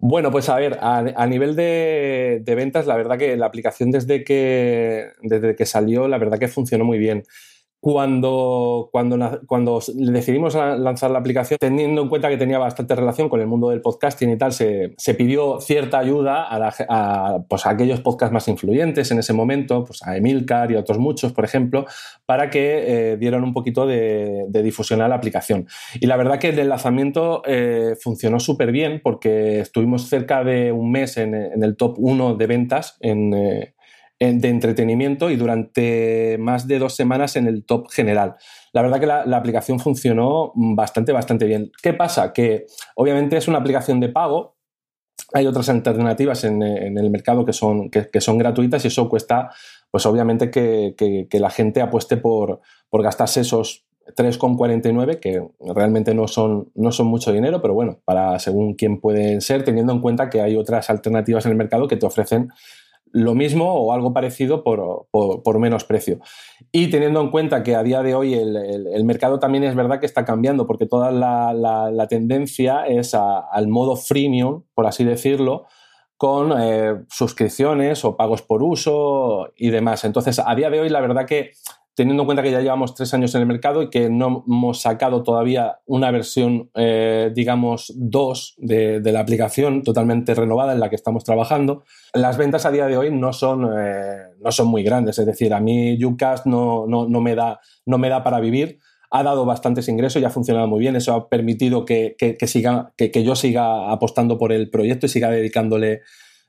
Bueno, pues a ver, a, a nivel de, de ventas, la verdad que la aplicación desde que, desde que salió, la verdad que funcionó muy bien. Cuando, cuando, cuando decidimos la- lanzar la aplicación, teniendo en cuenta que tenía bastante relación con el mundo del podcasting y tal, se, se pidió cierta ayuda a, pues, a aquellos podcasts más influyentes en ese momento, pues a Emilcar y a otros muchos, por ejemplo, para que eh, dieran un poquito de, difusión a la aplicación. Y la verdad que el lanzamiento eh, funcionó súper bien porque estuvimos cerca de un mes en, el top 1 de ventas en, eh, de entretenimiento y durante más de dos semanas en el top general. La verdad que la, aplicación funcionó bastante, bastante bien. ¿Qué pasa? Que obviamente es una aplicación de pago, hay otras alternativas en, en el mercado que son, que son gratuitas y eso cuesta, pues obviamente que, que- que la gente apueste por, por gastarse esos 3,49 que realmente no son, no son mucho dinero, pero bueno, para según quién pueden ser, teniendo en cuenta que hay otras alternativas en el mercado que te ofrecen lo mismo o algo parecido por, por- menos precio. Y teniendo en cuenta que a día de hoy el, el- mercado también es verdad que está cambiando, porque toda la, la- tendencia es al modo freemium, por así decirlo, con eh, suscripciones o pagos por uso y demás. Entonces, a día de hoy, la verdad que teniendo en cuenta que ya llevamos tres años en el mercado y que no hemos sacado todavía una versión, eh, digamos, 2 de, la aplicación totalmente renovada en la que estamos trabajando, las ventas a día de hoy no son, eh, no son muy grandes. Es decir, a mí Ucast no, no, no, me da, no me da para vivir. Ha dado bastantes ingresos y ha funcionado muy bien. Eso ha permitido que, que, que siga, que, que yo siga apostando por el proyecto y siga dedicándole,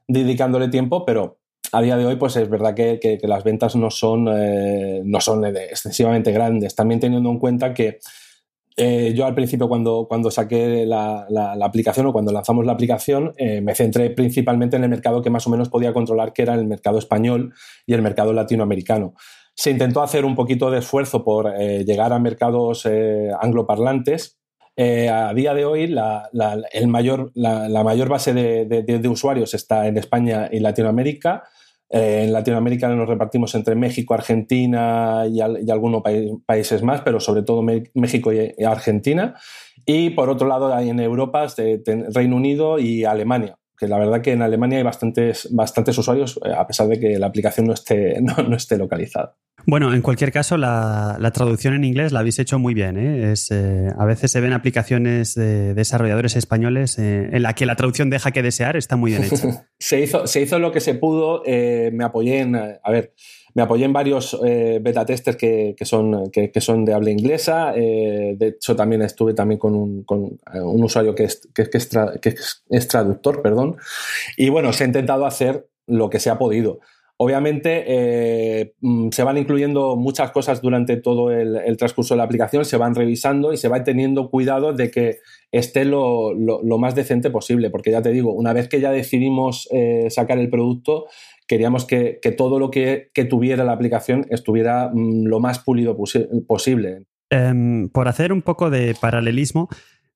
dedicándole tiempo, pero a día de hoy, pues es verdad que, que, que las ventas no son, eh, no son excesivamente grandes. También teniendo en cuenta que eh, yo al principio cuando, cuando saqué la, la, la, aplicación o cuando lanzamos la aplicación, eh, me centré principalmente en el mercado que más o menos podía controlar, que era el mercado español y el mercado latinoamericano. Se intentó hacer un poquito de esfuerzo por eh, llegar a mercados eh, angloparlantes, eh, a día de hoy la, el mayor, la mayor base de, de, de, usuarios está en España y Latinoamérica. Eh, en Latinoamérica nos repartimos entre México, Argentina y, al, y algunos pa países más, pero sobre todo México y, Argentina. Y por otro lado, en Europa, de Reino Unido y Alemania que la verdad que en Alemania hay bastantes, bastantes usuarios, eh, a pesar de que la aplicación no esté, no, no esté localizada. Bueno, en cualquier caso, la, la, traducción en inglés la habéis hecho muy bien. ¿eh? Es, eh, a veces se ven aplicaciones de desarrolladores españoles eh, en la que la traducción deja que desear, está muy bien hecha. se, hizo, se hizo lo que se pudo, eh, me apoyé en, a ver, me apoyé en varios eh, beta testers que, que, son, que, que, son de habla inglesa. Eh, de hecho, también estuve también con un, con un usuario que es, que, es tra, que, es, traductor, perdón. Y bueno, se ha intentado hacer lo que se ha podido. Obviamente eh, se van incluyendo muchas cosas durante todo el, transcurso de la aplicación, se van revisando y se va teniendo cuidado de que esté lo, lo, más decente posible, porque ya te digo, una vez que ya decidimos eh, sacar el producto, queríamos que, que todo lo que, que, tuviera la aplicación estuviera mm, lo más pulido posi posible. Um, por hacer un poco de paralelismo,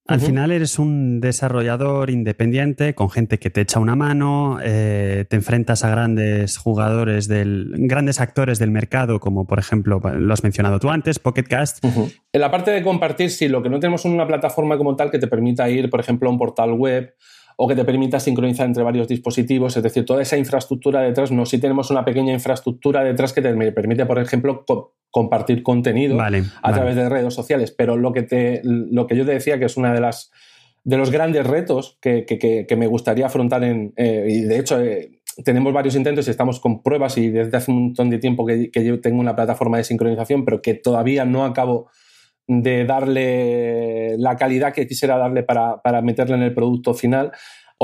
Al final eres un desarrollador independiente con gente que te echa una mano, eh, te enfrentas a grandes jugadores del, grandes actores del mercado, como por ejemplo lo has mencionado tú antes, Pocketcast. En la parte de compartir, sí, lo que no tenemos es una plataforma como tal que te permita ir, por ejemplo, a un portal web o que te permita sincronizar entre varios dispositivos, es decir, toda esa infraestructura detrás, no, si tenemos una pequeña infraestructura detrás que te permite, por ejemplo, compartir contenido a través de redes sociales, pero lo que, te, lo que yo te decía que es una de las de los grandes retos que, que, me gustaría afrontar en, eh, y de hecho eh, tenemos varios intentos y estamos con pruebas y desde hace un montón de tiempo que, yo tengo una plataforma de sincronización, pero que todavía no acabo de darle la calidad que quisiera darle para, para meterle en el producto final.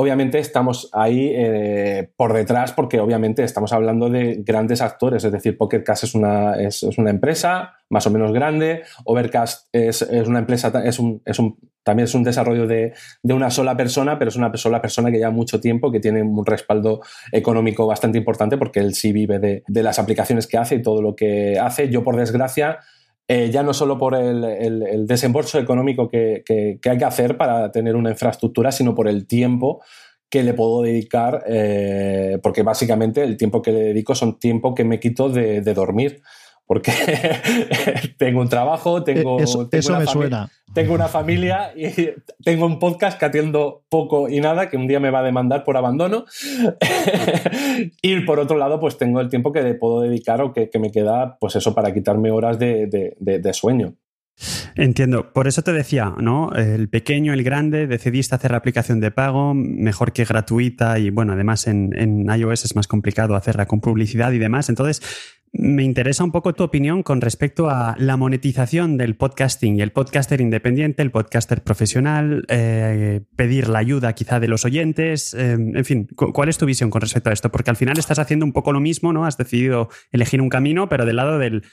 Obviamente estamos ahí eh, por detrás porque obviamente estamos hablando de grandes actores, es decir, Pocketcast es una, es, una empresa más o menos grande, Overcast es, es una empresa, es un, es un, también es un desarrollo de, de, una sola persona, pero es una sola persona que lleva mucho tiempo, que tiene un respaldo económico bastante importante porque él sí vive de, de las aplicaciones que hace y todo lo que hace. Yo, por desgracia, eh, ya no solo por el, desembolso económico que, hay que hacer para tener una infraestructura, sino por el tiempo que le puedo dedicar, eh, porque básicamente el tiempo que le dedico son tiempo que me quito de dormir porque tengo un trabajo, tengo, eh, eso, me suena. tengo una familia y tengo un podcast que atiendo poco y nada, que un día me va a demandar por abandono. y por otro lado, pues tengo el tiempo que puedo dedicar o que, me queda, pues eso, para quitarme horas de, sueño. Entiendo. Por eso te decía, ¿no? El pequeño, el grande, decidiste hacer la aplicación de pago, mejor que gratuita y bueno, además en, en iOS es más complicado hacerla con publicidad y demás. Entonces, me interesa un poco tu opinión con respecto a la monetización del podcasting y el podcaster independiente, el podcaster profesional, eh, pedir la ayuda quizá de los oyentes, eh, en fin, ¿cuál es tu visión con respecto a esto? Porque al final estás haciendo un poco lo mismo, ¿no? Has decidido elegir un camino, pero del lado del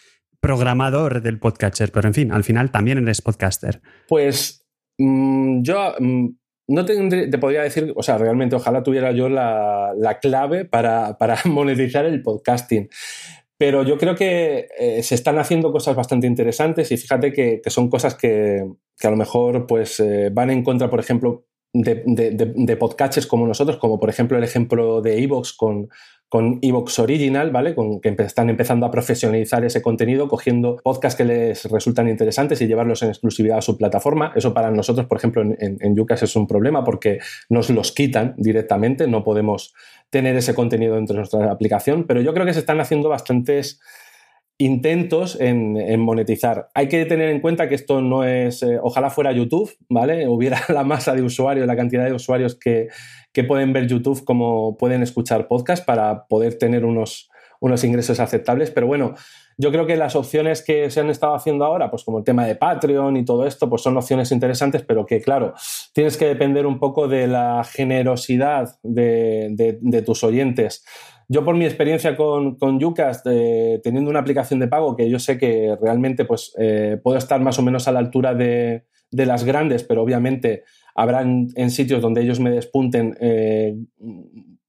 programador del podcaster, pero en fin, al final también eres podcaster. Pues mm, yo... Mm, no te, te, podría decir, o sea, realmente ojalá tuviera yo la, clave para, para monetizar el podcasting. Pero yo creo que eh, se están haciendo cosas bastante interesantes y fíjate que, son cosas que, a lo mejor pues, eh, van en contra, por ejemplo, de, de, podcasters como nosotros, como por ejemplo el ejemplo de Evox con, con Evox Original, ¿vale? Que están empezando a profesionalizar ese contenido, cogiendo podcasts que les resultan interesantes y llevarlos en exclusividad a su plataforma. Eso para nosotros, por ejemplo, en, en, en Yucas es un problema porque nos los quitan directamente, no podemos tener ese contenido dentro de nuestra aplicación, pero yo creo que se están haciendo bastantes intentos en, monetizar. Hay que tener en cuenta que esto no es, eh, ojalá fuera YouTube, ¿vale? Hubiera la masa de usuarios, la cantidad de usuarios que, que pueden ver YouTube como pueden escuchar podcast para poder tener unos, unos ingresos aceptables, pero bueno, yo creo que las opciones que se han estado haciendo ahora, pues como el tema de Patreon y todo esto, pues son opciones interesantes, pero que claro, tienes que depender un poco de la generosidad de, tus oyentes. Yo por mi experiencia con, con eh, teniendo una aplicación de pago que yo sé que realmente pues, eh, puedo estar más o menos a la altura de, las grandes, pero obviamente habrá en, sitios donde ellos me despunten eh,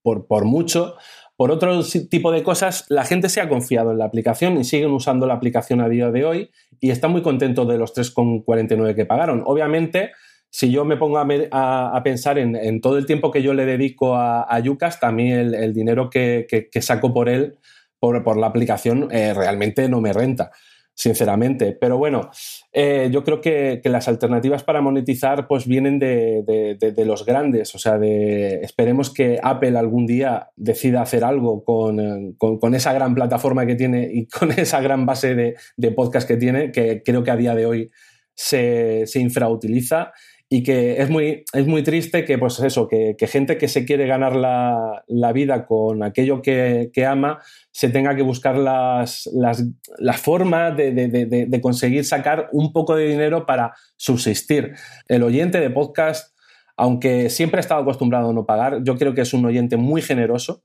por, por mucho, por otro tipo de cosas, la gente se ha confiado en la aplicación y siguen usando la aplicación a día de hoy y están muy contentos de los 3,49 que pagaron. Obviamente, si yo me pongo a, pensar en, todo el tiempo que yo le dedico a, Yucas, también el, dinero que, saco por él, por, la aplicación, eh, realmente no me renta sinceramente. Pero bueno, eh, yo creo que, las alternativas para monetizar pues vienen de, los grandes. O sea, de, esperemos que Apple algún día decida hacer algo con, esa gran plataforma que tiene y con esa gran base de, podcast que tiene, que creo que a día de hoy se, se infrautiliza y que es muy, es muy triste que, pues eso, que, gente que se quiere ganar la, vida con aquello que, ama se tenga que buscar las, las, la forma de, de, conseguir sacar un poco de dinero para subsistir. El oyente de podcast, aunque siempre ha estado acostumbrado a no pagar, yo creo que es un oyente muy generoso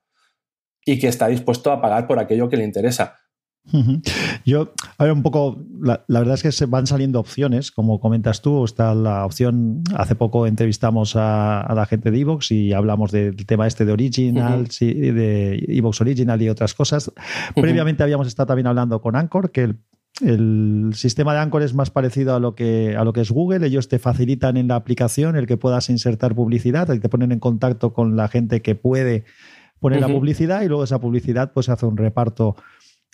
y que está dispuesto a pagar por aquello que le interesa. Yo, a ver, un poco, la, verdad es que se van saliendo opciones, como comentas tú, está la opción, hace poco entrevistamos a, la gente de Evox y hablamos del tema este de Original, de Evox Original y otras cosas. Previamente habíamos estado también hablando con Anchor, que el sistema de Anchor es más parecido a lo, que, a lo que es Google. Ellos te facilitan en la aplicación el que puedas insertar publicidad, te ponen en contacto con la gente que puede poner la publicidad y luego esa publicidad pues hace un reparto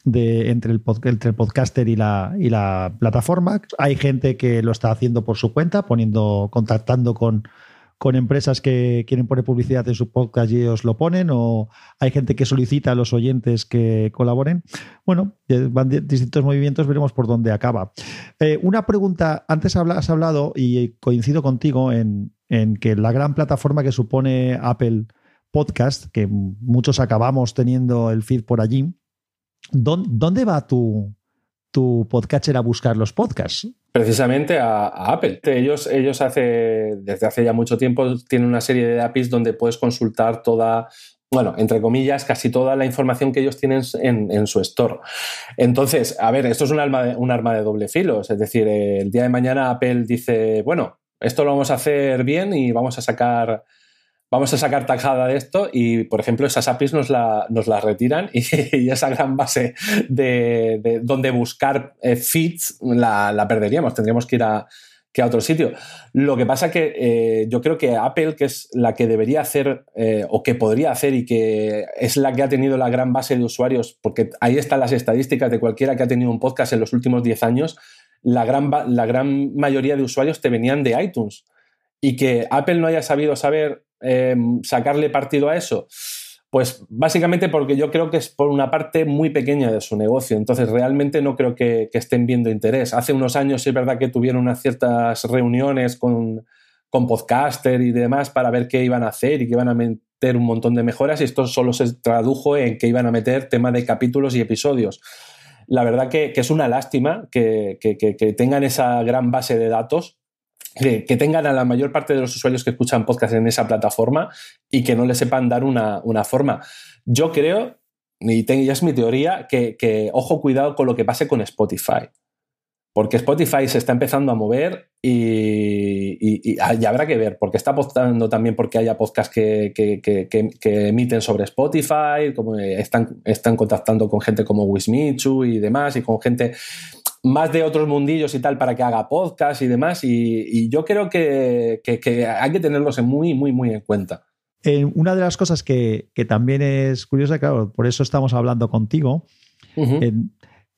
de, entre, el, entre el podcaster y la, y la plataforma. Hay gente que lo está haciendo por su cuenta, poniendo, contactando con, con empresas que quieren poner publicidad en su podcast y ellos lo ponen, o hay gente que solicita a los oyentes que colaboren. Bueno, van distintos movimientos, veremos por dónde acaba. Eh, una pregunta, antes has hablado, y coincido contigo, en, en que la gran plataforma que supone Apple Podcast, que muchos acabamos teniendo el feed por allí, ¿dónde va tu, tu podcatcher a buscar los podcasts? Precisamente a, Apple. Ellos, ellos hace, desde hace ya mucho tiempo tienen una serie de APIs donde puedes consultar toda, bueno, entre comillas, casi toda la información que ellos tienen en, su store. Entonces, a ver, esto es un, arma de, un arma de doble filo. Es decir, el día de mañana Apple dice, bueno, esto lo vamos a hacer bien y vamos a sacar vamos a sacar tajada de esto y, por ejemplo, esas APIs nos la, nos retiran y, esa gran base de, donde buscar eh, feeds la, perderíamos, tendríamos que ir a, que a otro sitio. Lo que pasa que eh, yo creo que Apple, que es la que debería hacer eh, o que podría hacer y que es la que ha tenido la gran base de usuarios, porque ahí están las estadísticas de cualquiera que ha tenido un podcast en los últimos 10 años, la gran, la gran mayoría de usuarios te venían de iTunes. Y que Apple no haya sabido saber Em, sacarle partido a eso? Pues básicamente porque yo creo que es por una parte muy pequeña de su negocio, entonces realmente no creo que, estén viendo interés. Hace unos años es verdad que tuvieron unas ciertas reuniones con, con podcaster y demás para ver qué iban a hacer y que iban a meter un montón de mejoras y esto solo se tradujo en que iban a meter tema de capítulos y episodios. La verdad que, es una lástima que, que tengan esa gran base de datos que, tengan a la mayor parte de los usuarios que escuchan podcast en esa plataforma y que no le sepan dar una, forma. Yo creo, y ya es mi teoría, que, ojo cuidado con lo que pase con Spotify. Porque Spotify se está empezando a mover y, habrá que ver, porque está apostando también porque haya podcasts que, emiten sobre Spotify, como están, están contactando con gente como Wismichu y demás, y con gente más de otros mundillos y tal para que haga podcast y demás. Y, yo creo que, hay que tenerlos muy, muy, muy en cuenta. Eh, una de las cosas que, también es curiosa, claro, por eso estamos hablando contigo.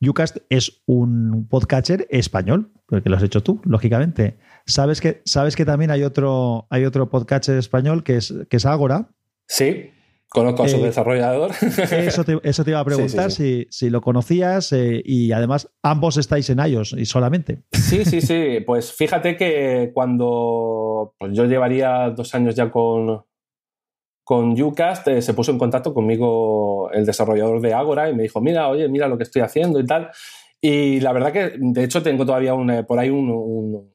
Ucast es un podcatcher español, porque lo has hecho tú, lógicamente. Sabes que, sabes que también hay otro, hay otro podcatcher español que es, que es Agora. Sí. Conozco a su eh, desarrollador. Eso te, eso te, iba a preguntar Si, si, lo conocías eh, y además ambos estáis en iOS y solamente. Sí, sí, sí. Pues fíjate que cuando pues yo llevaría dos años ya con, con Ucast, eh, se puso en contacto conmigo el desarrollador de Agora y me dijo, mira, oye, mira lo que estoy haciendo y tal. Y la verdad que, de hecho, tengo todavía un, por ahí un,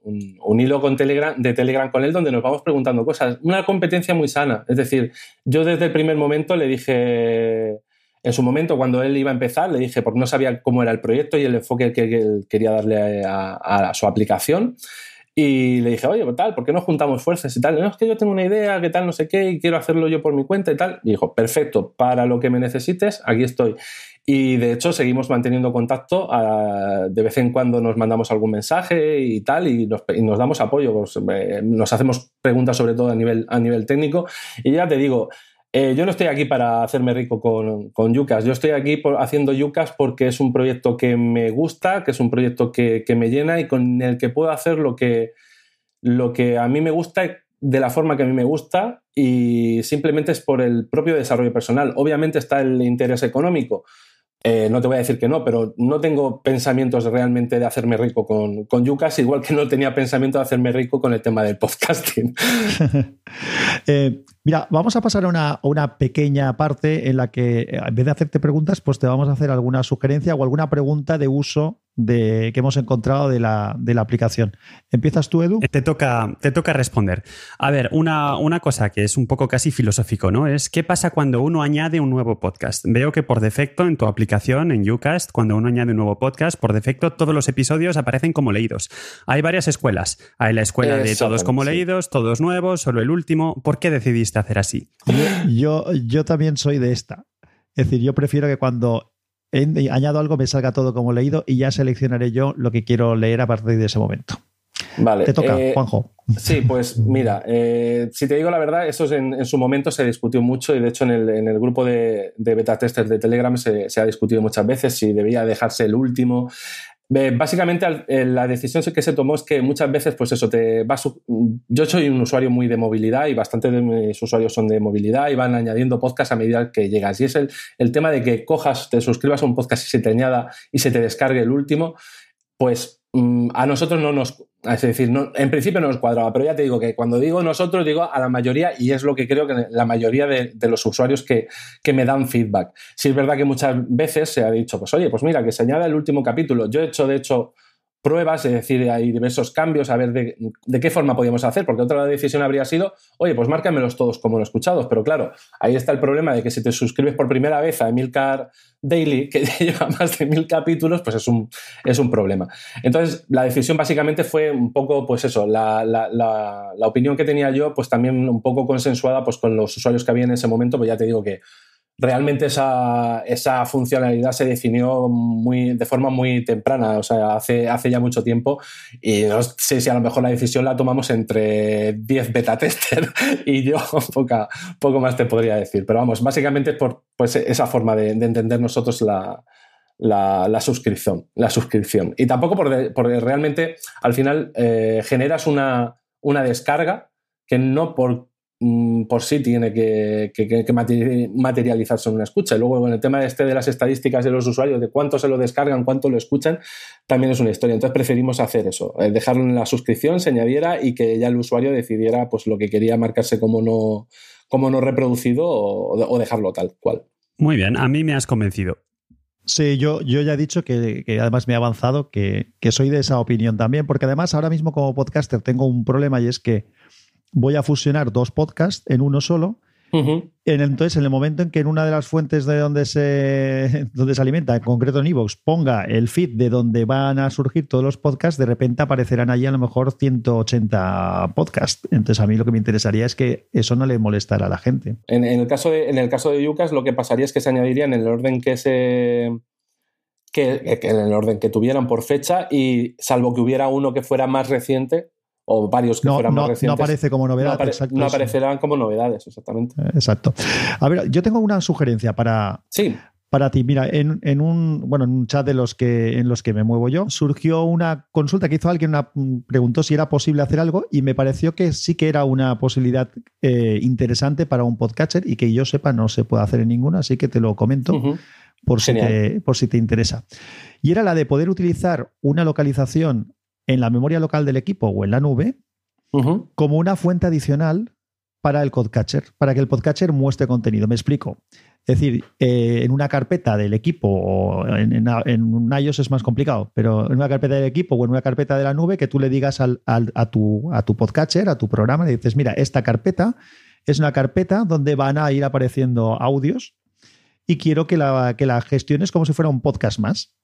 un, hilo con Telegram, de Telegram con él donde nos vamos preguntando cosas. Una competencia muy sana. Es decir, yo desde el primer momento le dije, en su momento, cuando él iba a empezar, le dije, porque no sabía cómo era el proyecto y el enfoque que, él quería darle a, a, su aplicación. Y le dije, oye, tal, ¿por qué no juntamos fuerzas y tal? No, es que yo tengo una idea, que tal, no sé qué, y quiero hacerlo yo por mi cuenta y tal. Y dijo, perfecto, para lo que me necesites, aquí estoy. Y de hecho seguimos manteniendo contacto, ah, de vez en cuando nos mandamos algún mensaje y tal, y nos, damos apoyo, pues, eh, nos hacemos preguntas sobre todo a nivel, a nivel técnico. Y ya te digo, eh, yo no estoy aquí para hacerme rico con, con Yucas, yo estoy aquí haciendo Yucas porque es un proyecto que me gusta, que es un proyecto que, que, me llena y con el que puedo hacer lo que, lo que a mí me gusta de la forma que a mí me gusta y simplemente es por el propio desarrollo personal. Obviamente está el interés económico, eh, no te voy a decir que no, pero no tengo pensamientos realmente de hacerme rico con, con Yucas, igual que no tenía pensamiento de hacerme rico con el tema del podcasting. Eh, mira, vamos a pasar a una, una, pequeña parte en la que, eh, en vez de hacerte preguntas, pues te vamos a hacer alguna sugerencia o alguna pregunta de uso de, que hemos encontrado de la, de la aplicación. ¿Empiezas tú, Edu? Te toca, te toca responder. A ver, una, una cosa que es un poco casi filosófico, ¿no? Es qué pasa cuando uno añade un nuevo podcast. Veo que por defecto en tu aplicación, en Ucast, cuando uno añade un nuevo podcast, por defecto todos los episodios aparecen como leídos. Hay varias escuelas. Hay la escuela de todos como leídos, todos nuevos, solo el último. ¿Por qué decidiste hacer así? Yo, yo, yo también soy de esta. Es decir, yo prefiero que cuando añado algo, me salga todo como leído y ya seleccionaré yo lo que quiero leer a partir de ese momento. Vale. Te toca, eh, Juanjo. Sí, pues mira, eh, si te digo la verdad, eso en, su momento se discutió mucho y de hecho en el, grupo de, beta testers de Telegram se, ha discutido muchas veces si debía dejarse el último. Básicamente la decisión que se tomó es que muchas veces, pues eso, te vas, yo soy un usuario muy de movilidad y bastante de mis usuarios son de movilidad y van añadiendo podcast a medida que llegas. Y es el, el tema de que cojas, te suscribas a un podcast y se te añada y se te descargue el último, pues mm, a nosotros no nos, es decir, no, en principio no nos cuadraba, pero ya te digo que cuando digo nosotros, digo a la mayoría, y es lo que creo que la mayoría de, los usuarios que, que, me dan feedback. Si es verdad que muchas veces se ha dicho, pues oye, pues mira, que se añada el último capítulo. Yo he hecho, de hecho, pruebas, es decir, hay diversos cambios, a ver de, qué forma podíamos hacer, porque otra decisión habría sido, oye, pues márcamelos todos como lo escuchados, pero claro, ahí está el problema de que si te suscribes por primera vez a Emilcar Daily, que lleva más de mil capítulos, pues es un, es un problema. Entonces, la decisión básicamente fue un poco, pues eso, la, la opinión que tenía yo, pues también un poco consensuada pues con los usuarios que había en ese momento, pues ya te digo que realmente esa, esa, funcionalidad se definió muy, de forma muy temprana, o sea, hace, hace ya mucho tiempo y no sé si a lo mejor la decisión la tomamos entre 10 beta tester y yo poca, poco más te podría decir, pero vamos, básicamente por pues, esa forma de, entender nosotros la, la, suscripción, la suscripción. Y tampoco porque, realmente al final eh, generas una, una descarga que no por por sí tiene que, materializarse en una escucha. Y luego con el tema este de las estadísticas de los usuarios, de cuánto se lo descargan, cuánto lo escuchan, también es una historia. Entonces preferimos hacer eso, eh, dejarlo en la suscripción, se añadiera y que ya el usuario decidiera pues, lo que quería marcarse como no, como no reproducido o, dejarlo tal cual. Muy bien, a mí me has convencido. Sí, yo, yo ya he dicho que, que además me he avanzado, que, que soy de esa opinión también, porque además ahora mismo como podcaster tengo un problema y es que voy a fusionar dos podcasts en uno solo. entonces, en el momento en que en una de las fuentes de donde se, donde se alimenta, en concreto en Evox, ponga el feed de donde van a surgir todos los podcasts, de repente aparecerán allí a lo mejor 180 podcasts. Entonces, a mí lo que me interesaría es que eso no le molestara a la gente. En, el, caso de, en el caso de Yucas, lo que pasaría es que se añadirían en el orden que se. Que, que en el orden que tuvieran por fecha y salvo que hubiera uno que fuera más reciente, o varios que fueran más recientes. No aparece como novedad. No, aparecerán como novedades, exactamente. Eh, exacto. A ver, yo tengo una sugerencia para, sí. para ti. Mira, en, en, un, bueno, en un chat de los que, en los que me muevo yo, surgió una consulta que hizo alguien, una, preguntó si era posible hacer algo y me pareció que sí que era una posibilidad eh, interesante para un podcatcher y que yo sepa no se puede hacer en ninguna, así que te lo comento. Por si, te, por si te interesa. Y era la de poder utilizar una localización en la memoria local del equipo o en la nube como una fuente adicional para el podcatcher, para que el podcatcher muestre contenido. Me explico. Es decir, eh, en una carpeta del equipo o en, un iOS es más complicado, pero en una carpeta del equipo o en una carpeta de la nube que tú le digas al, a, tu, a tu podcatcher, a tu programa, le dices, mira, esta carpeta es una carpeta donde van a ir apareciendo audios y quiero que la, que la gestiones como si fuera un podcast más.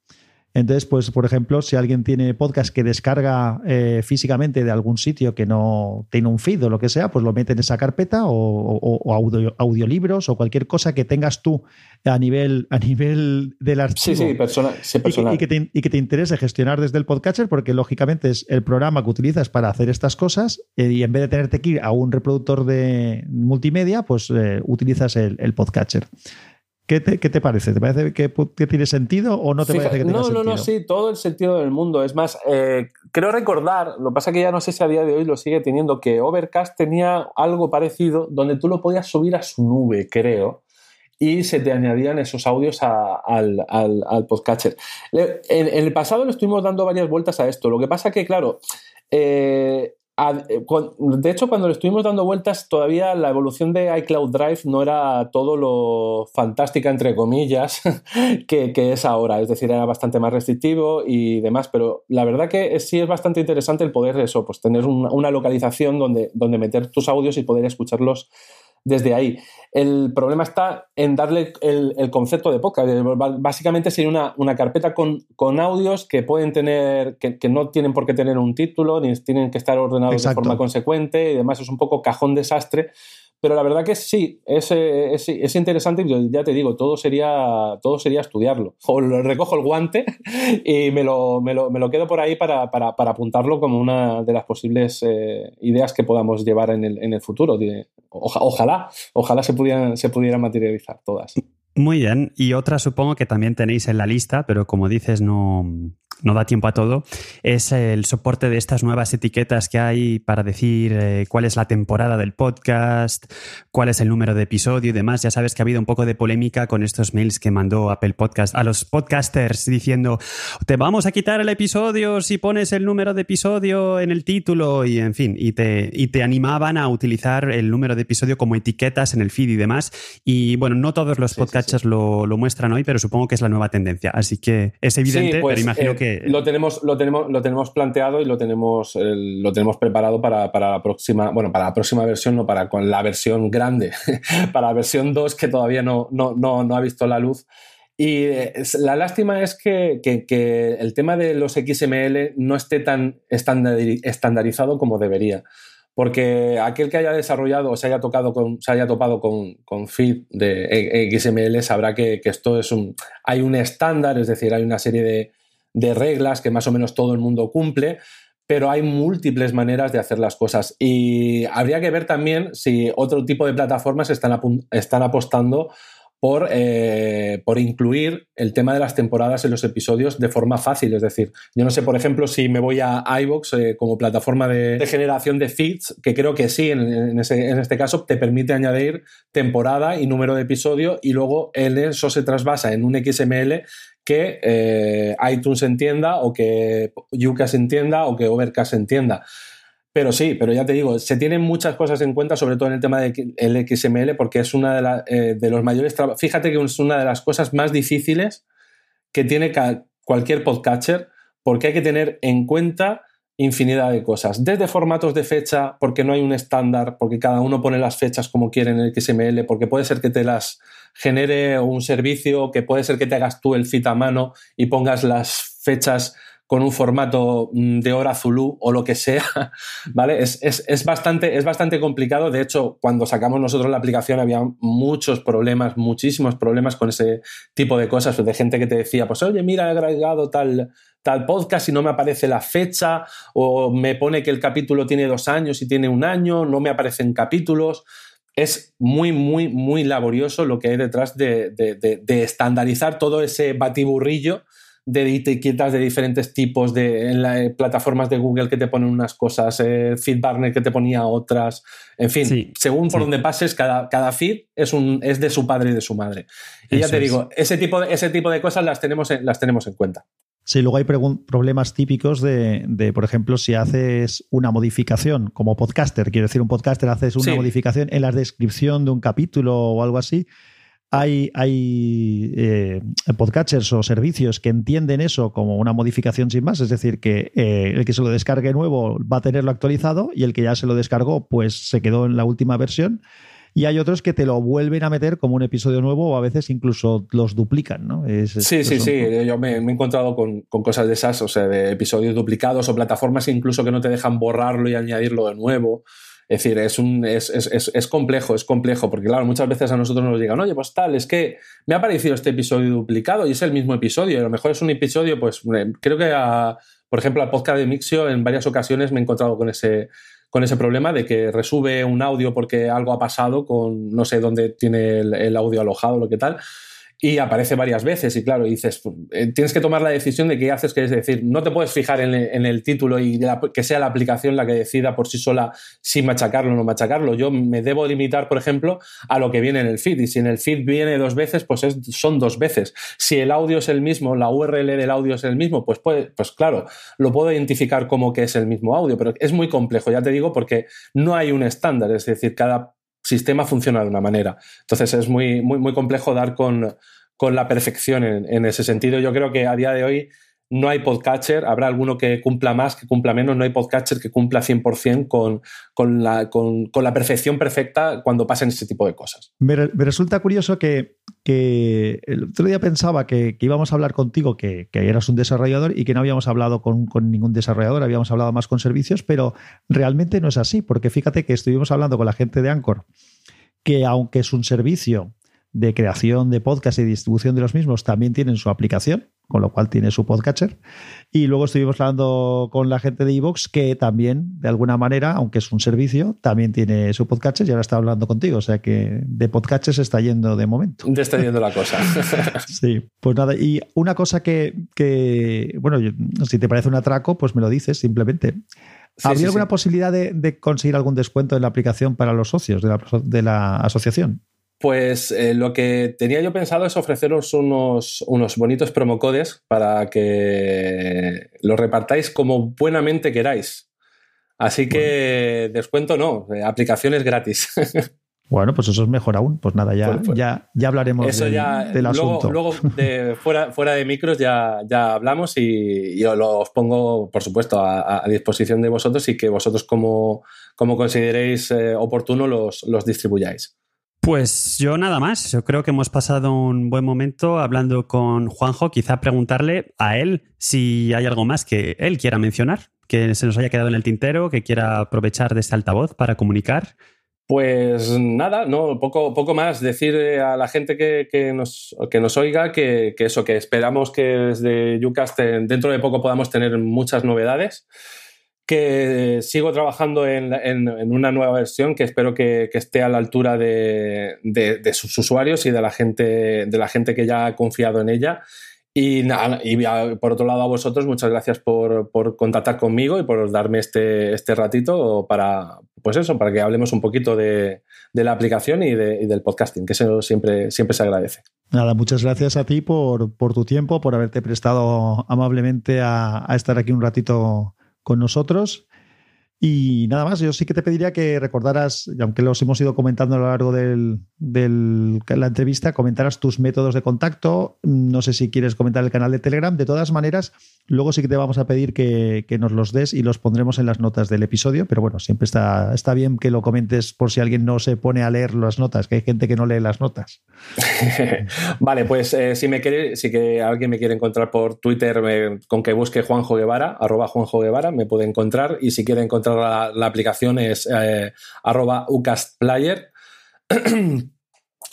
Entonces, pues, por ejemplo, si alguien tiene podcast que descarga eh, físicamente de algún sitio que no tiene un feed o lo que sea, pues lo mete en esa carpeta o, audiolibros o cualquier cosa que tengas tú a nivel, a nivel del archivo. Sí, sí, persona, Y, que te, y, que te, interese gestionar desde el podcatcher, porque lógicamente es el programa que utilizas para hacer estas cosas eh, y en vez de tenerte que ir a un reproductor de multimedia, pues eh, utilizas el, el podcatcher. ¿Qué te, parece? ¿Te parece que, tiene sentido o no te parece que tenga no, sentido? No, no, sí, todo el sentido del mundo. Es más, eh, creo recordar, lo que pasa que ya no sé si a día de hoy lo sigue teniendo, que Overcast tenía algo parecido donde tú lo podías subir a su nube, creo, y se te añadían esos audios al, al, podcatcher. En, el pasado le estuvimos dando varias vueltas a esto. Lo que pasa que, claro, eh, de hecho, cuando le estuvimos dando vueltas, todavía la evolución de iCloud Drive no era todo lo fantástica, entre comillas, que, es ahora. Es decir, era bastante más restrictivo y demás. Pero la verdad que sí es bastante interesante el poder eso, pues tener una, localización donde, donde meter tus audios y poder escucharlos desde ahí. El problema está en darle el, concepto de podcast. Básicamente sería una, carpeta con, con, audios que pueden tener, que, no tienen por qué tener un título, ni tienen que estar ordenados de forma consecuente y demás. Es un poco cajón desastre pero la verdad que sí, es, es, es, interesante y ya te digo, todo sería, todo sería estudiarlo. O recojo el guante y me lo, me lo, me lo quedo por ahí para, para, para, apuntarlo como una de las posibles eh, ideas que podamos llevar en el, en el futuro. Ojalá, ojalá se pudieran, se pudieran materializar todas. Muy bien. Y otra supongo que también tenéis en la lista, pero como dices, no, no da tiempo a todo, es el soporte de estas nuevas etiquetas que hay para decir eh, cuál es la temporada del podcast, cuál es el número de episodio y demás. Ya sabes que ha habido un poco de polémica con estos mails que mandó Apple Podcast a los podcasters diciendo, te vamos a quitar el episodio si pones el número de episodio en el título y en fin, y te, y te animaban a utilizar el número de episodio como etiquetas en el feed y demás. Y bueno, no todos los podcasters Lo, lo, muestran hoy, pero supongo que es la nueva tendencia. Así que es evidente, pues, pero imagino eh, que lo tenemos, lo tenemos, lo tenemos planteado y lo tenemos, lo tenemos preparado para, la próxima, bueno, para la próxima versión, no para con la versión grande, para la versión 2 que todavía no, no, no, ha visto la luz. Y la lástima es que, el tema de los XML no esté tan estandarizado como debería. Porque aquel que haya desarrollado o se haya, tocado con, se haya topado con, con feed de XML sabrá que, que, esto es un. Hay un estándar, es decir, hay una serie de, de reglas que más o menos todo el mundo cumple, pero hay múltiples maneras de hacer las cosas. Y habría que ver también si otro tipo de plataformas están, están apostando por, eh, por, incluir el tema de las temporadas en los episodios de forma fácil. Es decir, yo no sé, por ejemplo, si me voy a iVoox eh, como plataforma de, generación de feeds, que creo que sí, en, este caso, te permite añadir temporada y número de episodio y luego en eso se trasvasa en un XML que eh, iTunes entienda o que Yucas entienda o que Overcast entienda. Pero sí, pero ya te digo, se tienen muchas cosas en cuenta, sobre todo en el tema del XML, porque es una de, eh, de los mayores. Fíjate que es una de las cosas más difíciles que tiene cualquier podcatcher, porque hay que tener en cuenta infinidad de cosas. Desde formatos de fecha, porque no hay un estándar, porque cada uno pone las fechas como quiere en el XML, porque puede ser que te las genere un servicio, que puede ser que te hagas tú el fit a mano y pongas las fechas con un formato mm, de hora Zulu o lo que sea, ¿vale? Es, bastante, es bastante complicado. De hecho, cuando sacamos nosotros la aplicación había muchos problemas, muchísimos problemas con ese tipo de cosas, de gente que te decía, pues oye, mira, he agregado tal, tal podcast y no me aparece la fecha, o me pone que el capítulo tiene dos años y tiene un año, no me aparecen capítulos. Es muy, muy, muy laborioso lo que hay detrás de, de estandarizar todo ese batiburrillo de etiquetas de diferentes tipos, de eh, plataformas de Google que te ponen unas cosas, eh, FeedBurner que te ponía otras, en fin, según por donde pases, cada, cada feed es, un, es de su padre y de su madre. Y ya te digo, ese tipo, de, ese tipo de cosas las tenemos en, las tenemos en cuenta. Sí, luego hay problemas típicos de, de, por ejemplo, si haces una modificación como podcaster, quiero decir, un podcaster haces una modificación en la descripción de un capítulo o algo así, hay, hay eh, podcatchers o servicios que entienden eso como una modificación sin más, es decir, que eh, el que se lo descargue nuevo va a tenerlo actualizado y el que ya se lo descargó pues se quedó en la última versión. Y hay otros que te lo vuelven a meter como un episodio nuevo o a veces incluso los duplican, ¿no? sí, sí, sí. Yo me, he encontrado con, con, cosas de esas, o sea, de episodios duplicados o plataformas incluso que no te dejan borrarlo y añadirlo de nuevo. Es decir, es, un, es, es, es, complejo, es complejo, porque claro, muchas veces a nosotros nos digan, oye, pues tal, es que me ha parecido este episodio duplicado y es el mismo episodio, y a lo mejor es un episodio, pues creo que, por ejemplo, al podcast de Mixio en varias ocasiones me he encontrado con ese, con ese problema de que resube un audio porque algo ha pasado con no sé dónde tiene el, audio alojado, lo que tal y aparece varias veces y claro, dices, eh, tienes que tomar la decisión de qué haces, que es decir, no te puedes fijar en, el título y que sea la aplicación la que decida por sí sola si machacarlo o no machacarlo. Yo me debo limitar, por ejemplo, a lo que viene en el feed y si en el feed viene dos veces, pues son dos veces. Si el audio es el mismo, la URL del audio es el mismo, pues, pues claro, lo puedo identificar como que es el mismo audio, pero es muy complejo, ya te digo, porque no hay un estándar, es decir, cada sistema funciona de una manera. Entonces es muy, muy, muy complejo dar con, con la perfección en, ese sentido. Yo creo que a día de hoy no hay podcatcher, habrá alguno que cumpla más, que cumpla menos, no hay podcatcher que cumpla 100% con, con, la, con, la perfección perfecta cuando pasen ese tipo de cosas. Me, resulta curioso que, que, el otro día pensaba que, íbamos a hablar contigo, que, eras un desarrollador y que no habíamos hablado con, ningún desarrollador, habíamos hablado más con servicios, pero realmente no es así, porque fíjate que estuvimos hablando con la gente de Anchor, que aunque es un servicio de creación de podcast y distribución de los mismos, también tienen su aplicación con lo cual tiene su podcatcher. Y luego estuvimos hablando con la gente de Evox, que también, de alguna manera, aunque es un servicio, también tiene su podcatcher y ahora está hablando contigo. O sea que de podcatcher se está yendo de momento. Te está yendo la cosa. sí, pues nada. Y una cosa que, que, bueno, si te parece un atraco, pues me lo dices simplemente. ¿Habría alguna posibilidad de, conseguir algún descuento en la aplicación para los socios de la, de la asociación? Pues eh, lo que tenía yo pensado es ofreceros unos, unos bonitos promocodes para que los repartáis como buenamente queráis. Así que descuento no, eh, aplicaciones gratis. Bueno, pues eso es mejor aún. Pues nada, ya, pues, pues, ya, ya hablaremos eso ya, del asunto. Luego, de, fuera, fuera de micros ya, ya hablamos y, yo los pongo, por supuesto, a, disposición de vosotros y que vosotros como, como consideréis eh, oportuno los, los distribuyáis. Pues yo nada más. Yo creo que hemos pasado un buen momento hablando con Juanjo. Quizá preguntarle a él si hay algo más que él quiera mencionar, que se nos haya quedado en el tintero, que quiera aprovechar de este altavoz para comunicar. Pues nada, no, poco, poco más. Decir a la gente que, nos, que nos oiga que, eso, que esperamos que desde Ucast dentro de poco podamos tener muchas novedades que sigo trabajando en, una nueva versión que espero que, esté a la altura de, sus usuarios y de la gente, de la gente que ya ha confiado en ella. Y, por otro lado a vosotros, muchas gracias por, contactar conmigo y por darme este, este ratito para, pues eso, para que hablemos un poquito de, la aplicación y, del podcasting, que eso siempre, siempre se agradece. Nada, muchas gracias a ti por, tu tiempo, por haberte prestado amablemente a estar aquí un ratito con nosotros. Y nada más, yo sí que te pediría que recordaras, aunque los hemos ido comentando a lo largo de la entrevista, comentaras tus métodos de contacto. No sé si quieres comentar el canal de Telegram. De todas maneras, luego sí que te vamos a pedir que, nos los des y los pondremos en las notas del episodio. Pero bueno, siempre está, está bien que lo comentes por si alguien no se pone a leer las notas, que hay gente que no lee las notas. vale, pues eh, si me quiere, si que alguien me quiere encontrar por Twitter, con que busque Juanjo Guevara, arroba Juanjo Guevara, me puede encontrar. Y si quiere encontrar la, aplicación es eh, arroba ucastplayer.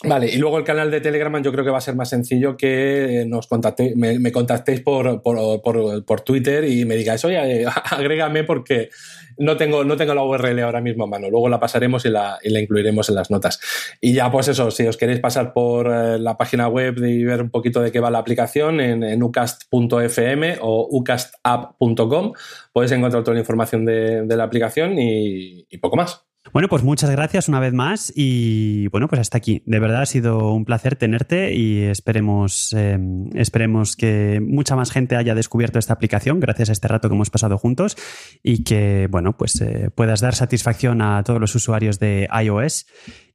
Vale, y luego el canal de Telegram yo creo que va a ser más sencillo que nos contacte, me, contactéis por, por, Twitter y me digáis, oye, agrégame porque no tengo, no tengo la URL ahora mismo a mano. Luego la pasaremos y la, incluiremos en las notas. Y ya, pues eso, si os queréis pasar por eh, la página web y ver un poquito de qué va la aplicación en, ucast.fm o ucastapp.com, podéis encontrar toda la información de, la aplicación y poco más. Bueno, pues muchas gracias una vez más y bueno, pues hasta aquí. De verdad ha sido un placer tenerte y esperemos, em, esperemos que mucha más gente haya descubierto esta aplicación gracias a este rato que hemos pasado juntos y que, bueno, pues eh, puedas dar satisfacción a todos los usuarios de iOS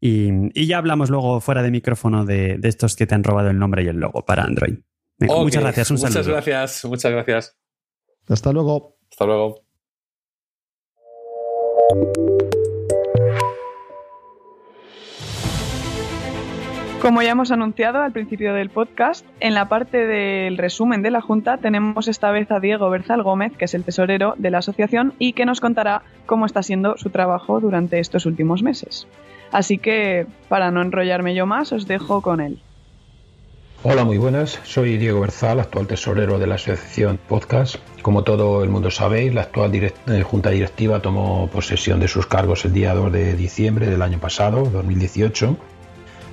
y, ya hablamos luego fuera de micrófono de, estos que te han robado el nombre y el logo para Android. Muchas gracias, un saludo. Muchas gracias, muchas gracias. Hasta luego. Hasta luego. Como ya hemos anunciado al principio del podcast, en la parte del resumen de la Junta tenemos esta vez a Diego Berzal Gómez, que es el tesorero de la asociación y que nos contará cómo está siendo su trabajo durante estos últimos meses. Así que, para no enrollarme yo más, os dejo con él. Hola, muy buenas. Soy Diego Berzal, actual tesorero de la asociación Podcast. Como todo el mundo sabéis, la actual eh, Junta Directiva tomó posesión de sus cargos el día 2 de diciembre del año pasado, 2018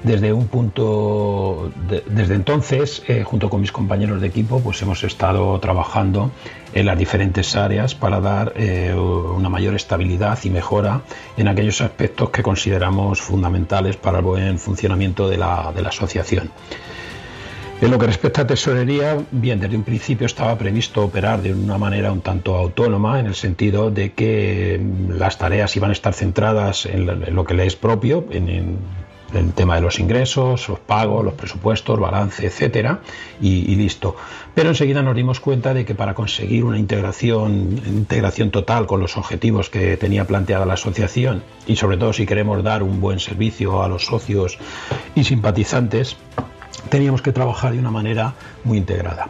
desde un punto, desde entonces, eh, junto con mis compañeros de equipo, pues hemos estado trabajando en las diferentes áreas para dar eh, una mayor estabilidad y mejora en aquellos aspectos que consideramos fundamentales para el buen funcionamiento de la, de la asociación. En lo que respecta a tesorería, bien, desde un principio estaba previsto operar de una manera un tanto autónoma, en el sentido de que las tareas iban a estar centradas en lo que le es propio, en, el tema de los ingresos, los pagos, los presupuestos, balance, etcétera, y, listo. Pero enseguida nos dimos cuenta de que para conseguir una integración, integración total con los objetivos que tenía planteada la asociación y sobre todo si queremos dar un buen servicio a los socios y simpatizantes, teníamos que trabajar de una manera muy integrada.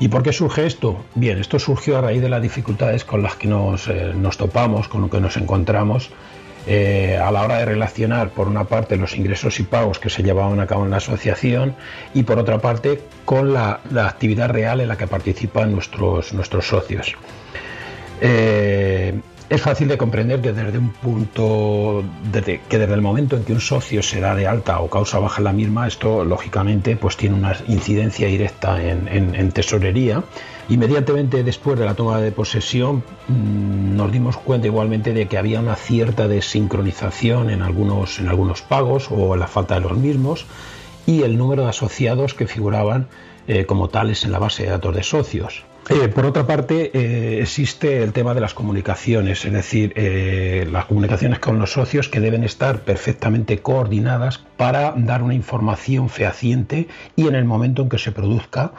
¿Y por qué surge esto? Bien, esto surgió a raíz de las dificultades con las que nos, eh, nos topamos, con lo que nos encontramos eh, a la hora de relacionar, por una parte, los ingresos y pagos que se llevaban a cabo en la asociación y, por otra parte, con la, actividad real en la que participan nuestros, nuestros socios. Eh, es fácil de comprender que desde un punto, que desde el momento en que un socio se da de alta o causa baja la misma, esto lógicamente pues tiene una incidencia directa en, tesorería. Inmediatamente después de la toma de posesión mm, nos dimos cuenta igualmente de que había una cierta desincronización en algunos, en algunos pagos o en la falta de los mismos y el número de asociados que figuraban eh, como tales en la base de datos de socios. Eh, por otra parte, eh, existe el tema de las comunicaciones, es decir, las comunicaciones con los socios que deben estar perfectamente coordinadas para dar una información fehaciente y en el momento en que se produzca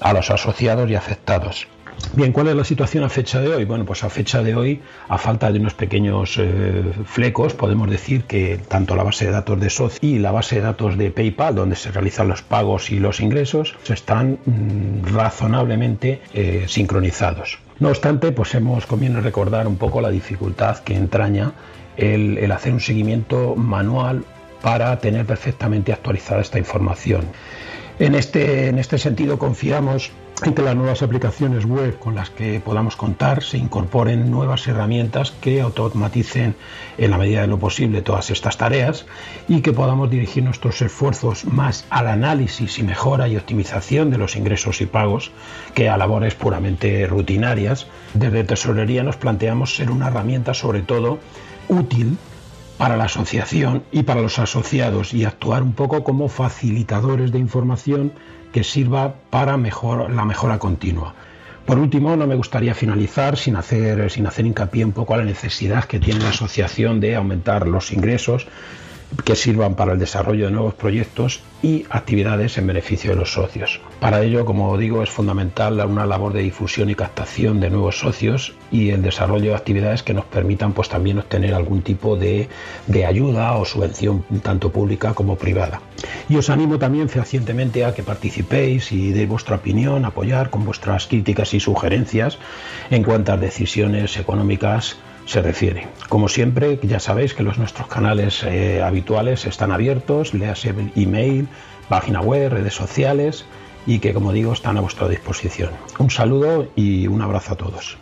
a los asociados y afectados. Bien, ¿cuál es la situación a fecha de hoy? Bueno, pues a fecha de hoy, a falta de unos pequeños eh, flecos, podemos decir que tanto la base de datos de SOC y la base de datos de PayPal, donde se realizan los pagos y los ingresos, están mm, razonablemente eh, sincronizados. No obstante, pues hemos conviene recordar un poco la dificultad que entraña el, el hacer un seguimiento manual para tener perfectamente actualizada esta información. En este, en este sentido, confiamos en que las nuevas aplicaciones web con las que podamos contar se incorporen nuevas herramientas que automaticen en la medida de lo posible todas estas tareas y que podamos dirigir nuestros esfuerzos más al análisis y mejora y optimización de los ingresos y pagos que a labores puramente rutinarias. Desde Tesorería nos planteamos ser una herramienta sobre todo útil para la asociación y para los asociados y actuar un poco como facilitadores de información que sirva para mejor, la mejora continua. Por último, no me gustaría finalizar sin hacer, sin hacer hincapié un poco a la necesidad que tiene la asociación de aumentar los ingresos que sirvan para el desarrollo de nuevos proyectos y actividades en beneficio de los socios. Para ello, como digo, es fundamental una labor de difusión y captación de nuevos socios y el desarrollo de actividades que nos permitan pues también obtener algún tipo de, de ayuda o subvención tanto pública como privada. Y os animo también fehacientemente a que participéis y deis vuestra opinión, apoyar con vuestras críticas y sugerencias en cuantas decisiones económicas se refiere. Como siempre, ya sabéis que los nuestros canales eh, habituales están abiertos, léase email, página web, redes sociales y que, como digo, están a vuestra disposición. Un saludo y un abrazo a todos.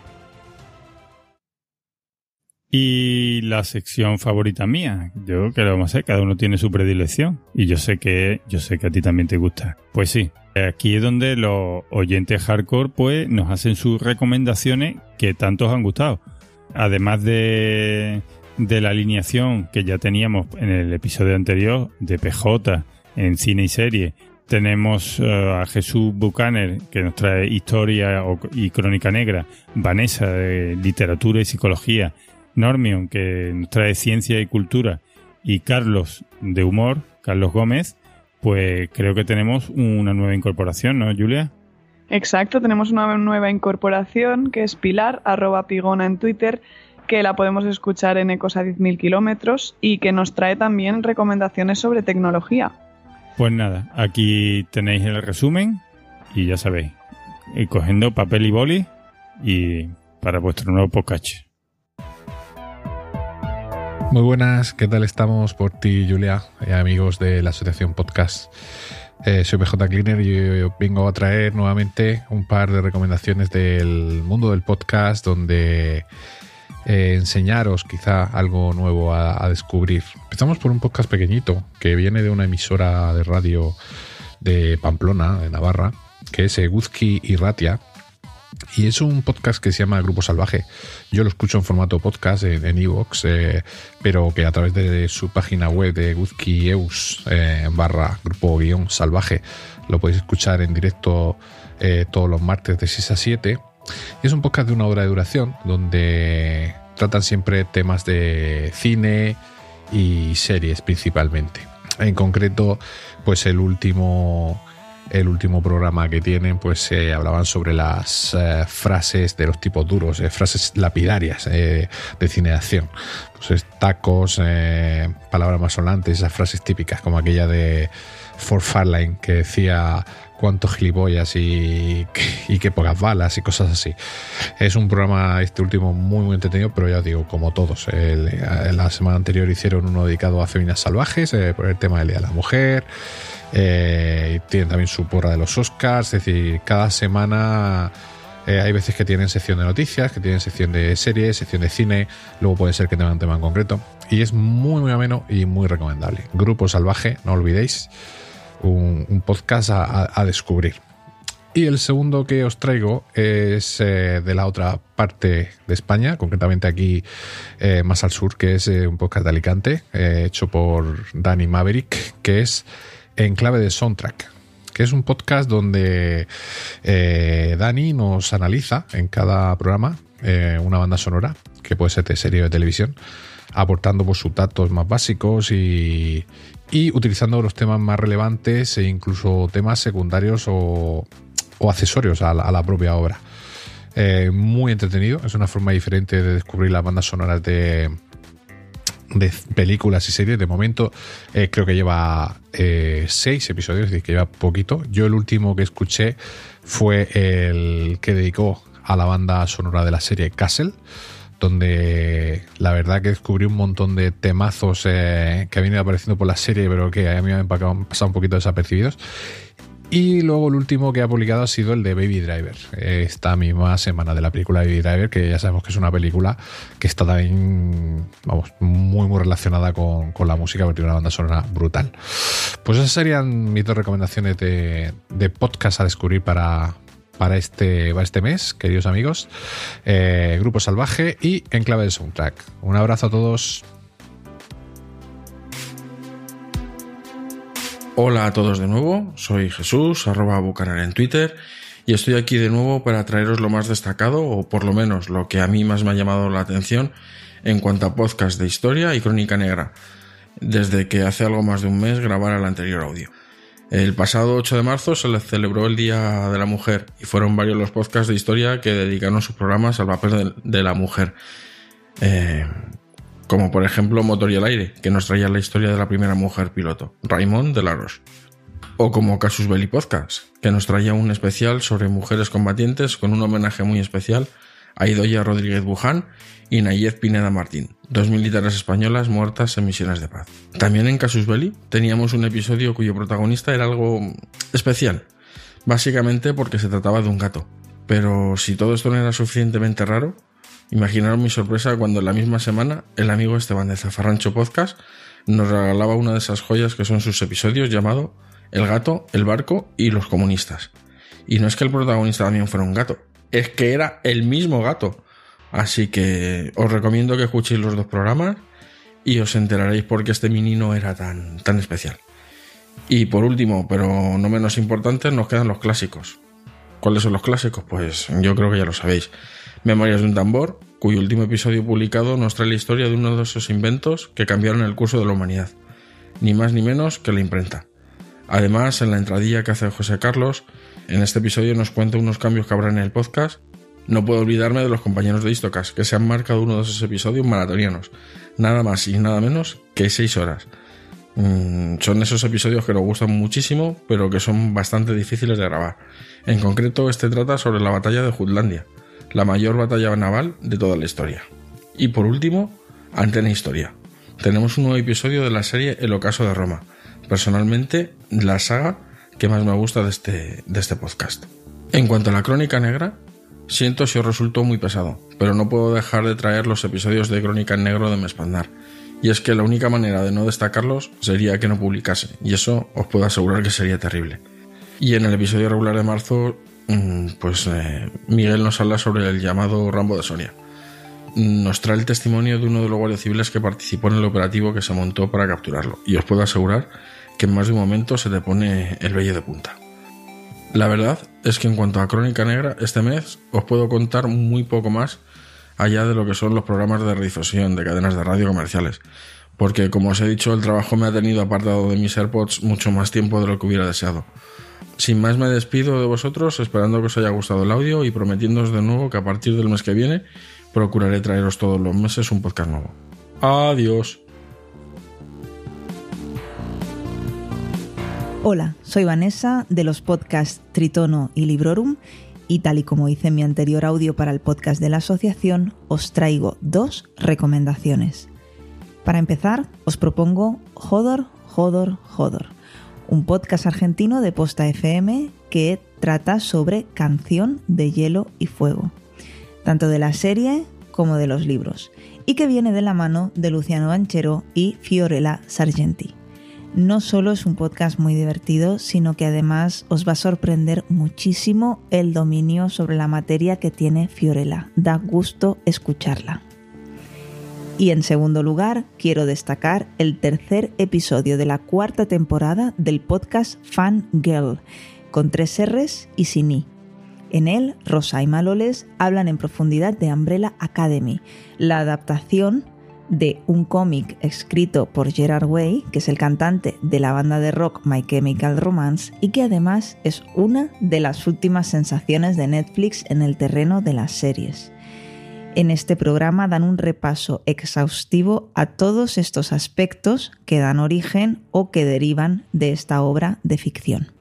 Y la sección favorita mía, yo vamos a hacer, cada uno tiene su predilección y yo sé que yo sé que a ti también te gusta. Pues sí, aquí es donde los oyentes hardcore pues nos hacen sus recomendaciones que tantos han gustado además de, la alineación que ya teníamos en el episodio anterior de PJ en cine y serie, tenemos eh, a Jesús Buchaner, que nos trae historia y crónica negra, Vanessa de literatura y psicología, Normion, que nos trae ciencia y cultura, y Carlos de humor, Carlos Gómez, pues creo que tenemos una nueva incorporación, ¿no, Julia? Exacto, tenemos una nueva incorporación que es Pilar, arroba pigona en Twitter, que la podemos escuchar en Ecos a 10.000 kilómetros y que nos trae también recomendaciones sobre tecnología. Pues nada, aquí tenéis el resumen y ya sabéis, eh, cogiendo papel y boli y para vuestro nuevo podcast. Muy buenas, ¿qué tal estamos por ti, Julia, eh, amigos de la Asociación Podcast? Eh, soy PJ Cleaner y vengo a traer nuevamente un par de recomendaciones del mundo del podcast donde eh, enseñaros quizá algo nuevo a, descubrir. Empezamos por un podcast pequeñito que viene de una emisora de radio de Pamplona, de Navarra, que es Guzki y Ratia y es un podcast que se llama Grupo Salvaje. Yo lo escucho en formato podcast en Evox, eh, pero que a través de su página web de Guzki-Eus eh, barra grupo guion salvaje lo podéis escuchar en directo eh, todos los martes de 6 a 7. Y es un podcast de una hora de duración donde tratan siempre temas de cine y series principalmente. En concreto, pues el último el último programa que tienen, pues se eh, hablaban sobre las eh, frases de los tipos duros, eh, frases lapidarias de cine de acción. Pues tacos, palabras más solantes, esas frases típicas, como aquella de Ford Farline que decía cuántos gilipollas y, y qué pocas balas y cosas así. Es un programa, este último, muy, muy entretenido, pero ya os digo, como todos. la semana anterior hicieron uno dedicado a feminas salvajes, por el tema del Día de la Mujer. Eh, tienen también su porra de los Oscars, es decir, cada semana eh, hay veces que tienen sección de noticias, que tienen sección de series, sección de cine, luego puede ser que tengan un tema en concreto. Y es muy, muy ameno y muy recomendable. Grupo Salvaje, no olvidéis, un, podcast a, descubrir. Y el segundo que os traigo es eh, de la otra parte de España, concretamente aquí más al sur, que es un podcast de Alicante, hecho por Danny Maverick, que es en clave de soundtrack, que es un podcast donde eh, Dani nos analiza en cada programa eh, una banda sonora, que puede ser de serie o de televisión, aportando pues, sus datos más básicos y, utilizando los temas más relevantes e incluso temas secundarios o, accesorios a la, propia obra. Eh, muy entretenido, es una forma diferente de descubrir las bandas sonoras de, de películas y series. De momento eh, creo que lleva eh, seis episodios, es decir, que lleva poquito. Yo el último que escuché fue el que dedicó a la banda sonora de la serie Castle donde la verdad que descubrí un montón de temazos eh, que han venido apareciendo por la serie, pero que a mí me han pasado un poquito desapercibidos. Y luego el último que ha publicado ha sido el de Baby Driver. Esta misma semana de la película Baby Driver, que ya sabemos que es una película que está también, vamos, muy, muy relacionada con, la música, porque tiene una banda sonora brutal. Pues esas serían mis dos recomendaciones de, podcast a descubrir para, para este, para este mes, queridos amigos. Eh, Grupo Salvaje y En Clave de Soundtrack. Un abrazo a todos. Hola a todos de nuevo, soy Jesús, arroba bucanar en Twitter, y estoy aquí de nuevo para traeros lo más destacado, o por lo menos lo que a mí más me ha llamado la atención en cuanto a podcast de historia y crónica negra, desde que hace algo más de un mes grabara el anterior audio. El pasado 8 de marzo se le celebró el Día de la Mujer y fueron varios los podcasts de historia que dedicaron sus programas al papel de, la mujer. Eh, como por ejemplo Motor y el Aire, que nos traía la historia de la primera mujer piloto, Raymond de la Roche. O como Casus Belli Podcast, que nos traía un especial sobre mujeres combatientes con un homenaje muy especial a Idoya Rodríguez Buján y Nayez Pineda Martín, dos militares españolas muertas en misiones de paz. También en Casus Belli teníamos un episodio cuyo protagonista era algo especial, básicamente porque se trataba de un gato. Pero si todo esto no era suficientemente raro, Imaginaron mi sorpresa cuando en la misma semana el amigo Esteban de Zafarrancho Podcast nos regalaba una de esas joyas que son sus episodios llamado El gato, el barco y los comunistas. Y no es que el protagonista también fuera un gato, es que era el mismo gato. Así que os recomiendo que escuchéis los dos programas y os enteraréis por qué este menino era tan, tan especial. Y por último, pero no menos importante, nos quedan los clásicos. ¿Cuáles son los clásicos? Pues yo creo que ya lo sabéis. Memorias de un tambor, cuyo último episodio publicado nos trae la historia de uno de esos inventos que cambiaron el curso de la humanidad, ni más ni menos que la imprenta. Además, en la entradilla que hace José Carlos, en este episodio nos cuenta unos cambios que habrá en el podcast. No puedo olvidarme de los compañeros de Istocas, que se han marcado uno de esos episodios maratonianos, nada más y nada menos que 6 horas. Mm, son esos episodios que nos gustan muchísimo, pero que son bastante difíciles de grabar. En concreto, este trata sobre la batalla de Jutlandia, la mayor batalla naval de toda la historia. Y por último, Antena Historia. Tenemos un nuevo episodio de la serie El Ocaso de Roma. Personalmente, la saga que más me gusta de este, de este podcast. En cuanto a la crónica negra, siento si os resultó muy pesado, pero no puedo dejar de traer los episodios de Crónica en Negro de Mespandar. Y es que la única manera de no destacarlos sería que no publicase, y eso os puedo asegurar que sería terrible. Y en el episodio regular de marzo pues eh, Miguel nos habla sobre el llamado Rambo de Sonia. Nos trae el testimonio de uno de los guardias civiles que participó en el operativo que se montó para capturarlo, y os puedo asegurar que en más de un momento se te pone el vello de punta. La verdad es que en cuanto a Crónica Negra, este mes os puedo contar muy poco más allá de lo que son los programas de redifusión de cadenas de radio comerciales, porque como os he dicho, el trabajo me ha tenido apartado de mis AirPods mucho más tiempo de lo que hubiera deseado. Sin más me despido de vosotros, esperando que os haya gustado el audio y prometiéndoos de nuevo que a partir del mes que viene procuraré traeros todos los meses un podcast nuevo. Adiós. Hola, soy Vanessa de los podcasts Tritono y Librorum y tal y como hice en mi anterior audio para el podcast de la asociación, os traigo dos recomendaciones. Para empezar, os propongo Jodor, Jodor, Jodor, un podcast argentino de Posta FM que trata sobre canción de hielo y fuego, tanto de la serie como de los libros, y que viene de la mano de Luciano Banchero y Fiorella Sargenti no solo es un podcast muy divertido, sino que además os va a sorprender muchísimo el dominio sobre la materia que tiene Fiorella. Da gusto escucharla. Y en segundo lugar, quiero destacar el tercer episodio de la cuarta temporada del podcast Fan Girl, con tres R's y sin I. En él, Rosa y Maloles hablan en profundidad de Umbrella Academy, la adaptación de un cómic escrito por Gerard Way, que es el cantante de la banda de rock My Chemical Romance y que además es una de las últimas sensaciones de Netflix en el terreno de las series. En este programa dan un repaso exhaustivo a todos estos aspectos que dan origen o que derivan de esta obra de ficción.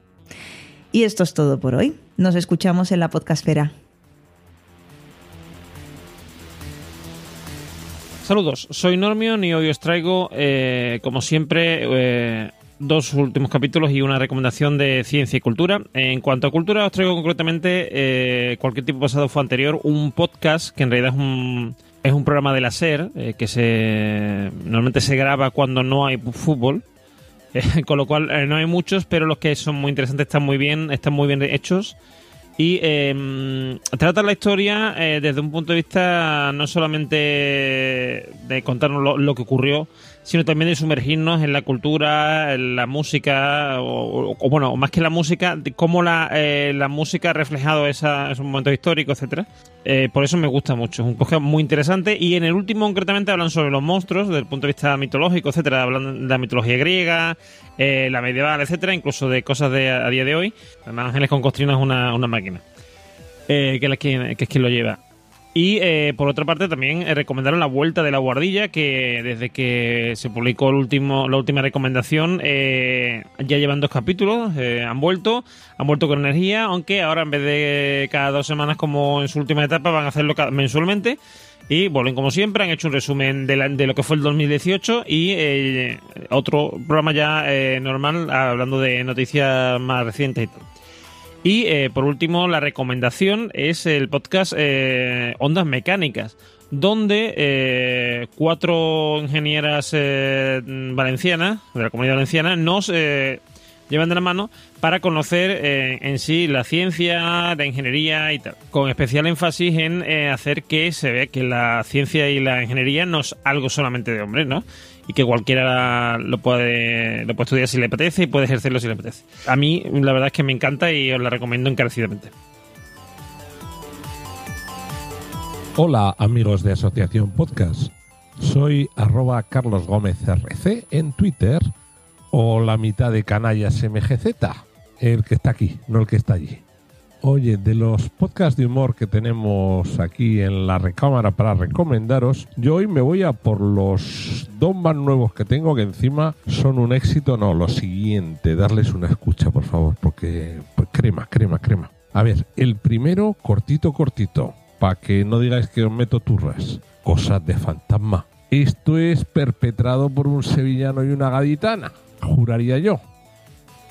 Y esto es todo por hoy. Nos escuchamos en la podcastfera. Saludos, soy Normion y hoy os traigo, eh, como siempre, eh, dos últimos capítulos y una recomendación de ciencia y cultura. En cuanto a cultura, os traigo concretamente eh, cualquier tipo pasado fue anterior, un podcast que en realidad es un, es un programa de la SER que se normalmente se graba cuando no hay fútbol. con lo cual no hay muchos, pero los que son muy interesantes están muy bien, están muy bien hechos y eh, trata la historia eh, desde un punto de vista no solamente de contarnos lo, que ocurrió, sino también de sumergirnos en la cultura, en la música, o, bueno, más que la música, de cómo la, eh, la música ha reflejado esa, esos momentos históricos, etcétera. Eh, por eso me gusta mucho, es un podcast muy interesante. Y en el último, concretamente, hablan sobre los monstruos desde el punto de vista mitológico, etcétera. Hablan de la mitología griega, eh, la medieval, etcétera, incluso de cosas de a, día de hoy. Además, Ángeles con Costrina es una, una máquina. que, es quien, que es quien lo lleva. Y eh, por otra parte también eh, recomendaron la vuelta de la guardilla, que desde que se publicó el último, la última recomendación eh, ya llevan dos capítulos, han vuelto, han vuelto con energía, aunque ahora en vez de cada dos semanas como en su última etapa van a hacerlo mensualmente. Y vuelven como siempre, han hecho un resumen de, de lo que fue el 2018 y otro programa ya normal hablando de noticias más recientes y tal. Y eh, por último, la recomendación es el podcast eh, Ondas Mecánicas, donde eh, cuatro ingenieras valencianas, de la comunidad valenciana, nos llevan de la mano para conocer en sí la ciencia, la ingeniería y tal, con especial énfasis en hacer que se vea que la ciencia y la ingeniería no es algo solamente de hombres, ¿no? Y que cualquiera lo puede, lo puede estudiar si le apetece y puede ejercerlo si le apetece. A mí la verdad es que me encanta y os la recomiendo encarecidamente. Hola amigos de Asociación Podcast. Soy arroba Carlos Gómez RC en Twitter o la mitad de canallas MGZ, el que está aquí, no el que está allí. Oye, de los podcasts de humor que tenemos aquí en la recámara para recomendaros, yo hoy me voy a por los dos más nuevos que tengo que encima son un éxito. No, lo siguiente, darles una escucha, por favor, porque pues, crema, crema, crema. A ver, el primero, cortito, cortito, para que no digáis que os meto turras. Cosas de fantasma. Esto es perpetrado por un sevillano y una gaditana, juraría yo.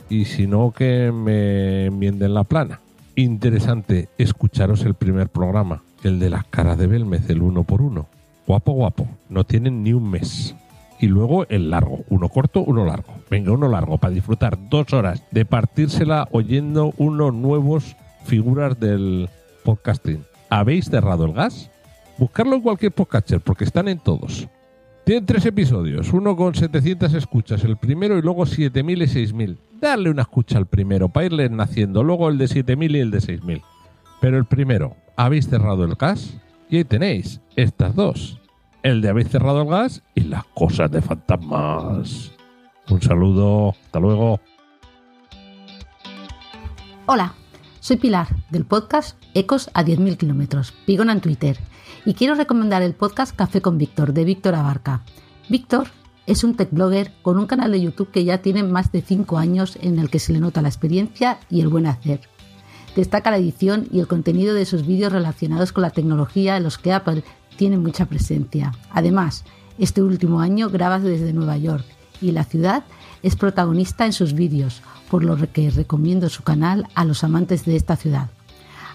Y si no, que me enmienden la plana interesante escucharos el primer programa, el de las caras de Belmez, el uno por uno. Guapo, guapo. No tienen ni un mes. Y luego el largo, uno corto, uno largo. Venga, uno largo para disfrutar dos horas de partírsela oyendo unos nuevos figuras del podcasting. ¿Habéis cerrado el gas? Buscarlo en cualquier podcatcher porque están en todos. Tienen tres episodios, uno con 700 escuchas, el primero y luego 7000 y 6000. Darle una escucha al primero para irle naciendo, luego el de 7000 y el de 6000. Pero el primero, habéis cerrado el gas y ahí tenéis estas dos. el de habéis cerrado el gas y las cosas de fantasmas. Un saludo, hasta luego. Hola, soy Pilar del podcast Ecos a 10.000 kilómetros, Pigona en Twitter, y quiero recomendar el podcast Café con Víctor de Víctor Abarca. Víctor es un tech blogger con un canal de YouTube que ya tiene más de 5 años en el que se le nota la experiencia y el buen hacer. Destaca la edición y el contenido de sus vídeos relacionados con la tecnología en los que Apple tiene mucha presencia. Además, este último año graba desde Nueva York y la ciudad es protagonista en sus vídeos, por lo que recomiendo su canal a los amantes de esta ciudad.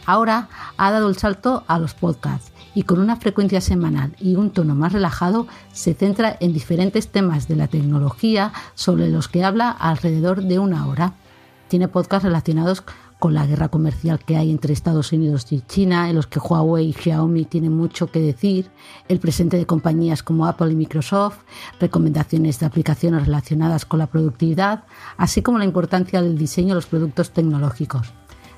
Ahora ha dado el salto a los podcasts y con una frecuencia semanal y un tono más relajado se centra en diferentes temas de la tecnología sobre los que habla alrededor de una hora. Tiene podcasts relacionados con la guerra comercial que hay entre Estados Unidos y China, en los que Huawei y Xiaomi tienen mucho que decir, el presente de compañías como Apple y Microsoft, recomendaciones de aplicaciones relacionadas con la productividad, así como la importancia del diseño de los productos tecnológicos.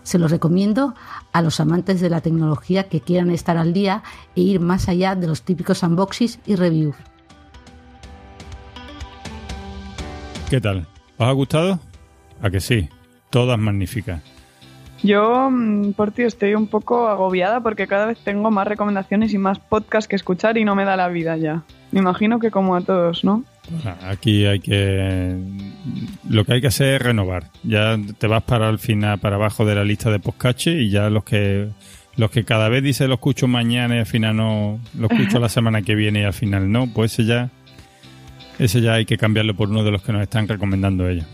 Se los recomiendo a los amantes de la tecnología que quieran estar al día e ir más allá de los típicos unboxings y reviews. ¿Qué tal? ¿Os ha gustado? A que sí, todas magníficas. Yo, mm, por ti, estoy un poco agobiada porque cada vez tengo más recomendaciones y más podcasts que escuchar y no me da la vida ya. Me imagino que como a todos, ¿no? Aquí hay que. Lo que hay que hacer es renovar. Ya te vas para el final, para abajo de la lista de podcasts y ya los que. Los que cada vez dice lo escucho mañana y al final no. Lo escucho la semana que viene y al final no, pues ese ya. Ese ya hay que cambiarlo por uno de los que nos están recomendando ellos.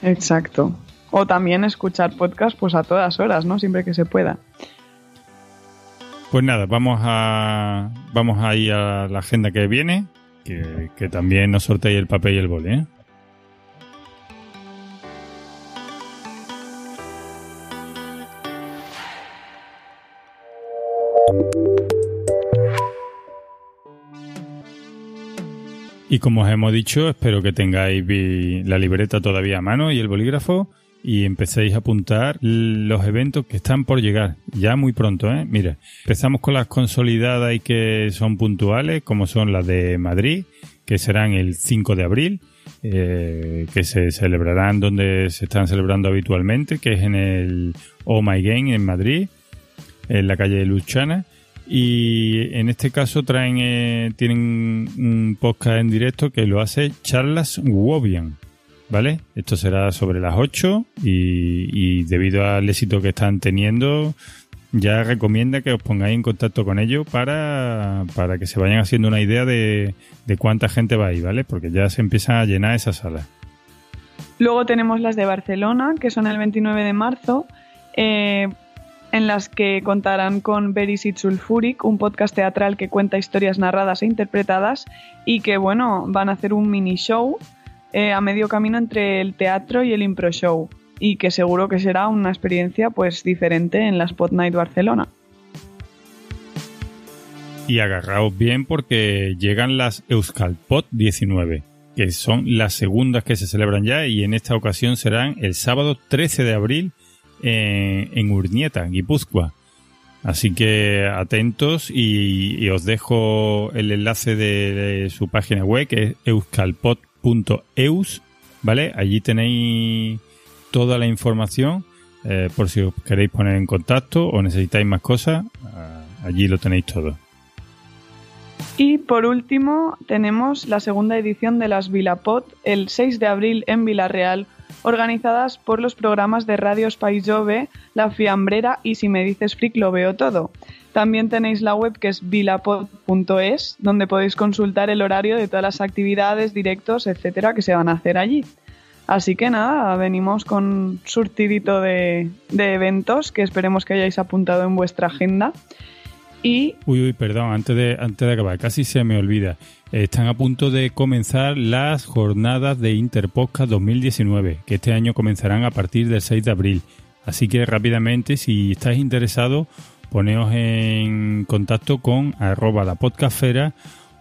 Exacto. O también escuchar podcast pues a todas horas, ¿no? Siempre que se pueda. Pues nada, vamos a vamos a ir a la agenda que viene, que, también nos sorteé el papel y el boli, ¿eh? Y como os hemos dicho, espero que tengáis la libreta todavía a mano y el bolígrafo y empecéis a apuntar los eventos que están por llegar, ya muy pronto, ¿eh? Mira, empezamos con las consolidadas y que son puntuales, como son las de Madrid, que serán el 5 de abril, eh, que se celebrarán donde se están celebrando habitualmente, que es en el Oh My Game en Madrid, en la calle de Luchana. Y en este caso traen, eh, tienen un podcast en directo que lo hace Charlas Wobian. ¿Vale? Esto será sobre las 8 y, debido al éxito que están teniendo, ya recomienda que os pongáis en contacto con ellos para, para que se vayan haciendo una idea de, de cuánta gente va ahí, ¿vale? Porque ya se empiezan a llenar esa sala. Luego tenemos las de Barcelona, que son el 29 de marzo, eh, en las que contarán con Berisit Sulfuric, un podcast teatral que cuenta historias narradas e interpretadas y que, bueno, van a hacer un mini show eh, a medio camino entre el teatro y el impro show y que seguro que será una experiencia pues diferente en la Spot Night Barcelona. Y agarraos bien porque llegan las Euskalpot 19, que son las segundas que se celebran ya y en esta ocasión serán el sábado 13 de abril en, en Urnieta, Guipúzcoa. Así que atentos y, os dejo el enlace de, de su página web que es euskalpot.eus, ¿vale? Allí tenéis toda la información eh, por si os queréis poner en contacto o necesitáis más cosas, ah, allí lo tenéis todo. Y por último tenemos la segunda edición de las Vilapod el 6 de abril en Villarreal, organizadas por los programas de Radio País Jove, La Fiambrera y Si me dices freak lo veo todo. También tenéis la web que es vilapod.es, donde podéis consultar el horario de todas las actividades, directos, etcétera, que se van a hacer allí. Así que nada, venimos con surtidito de, de eventos que esperemos que hayáis apuntado en vuestra agenda. Y Uy, uy, perdón, antes de, antes de acabar, casi se me olvida. Están a punto de comenzar las jornadas de Interpodcast 2019, que este año comenzarán a partir del 6 de abril. Así que rápidamente, si estáis interesados, poneos en contacto con arroba la podcastfera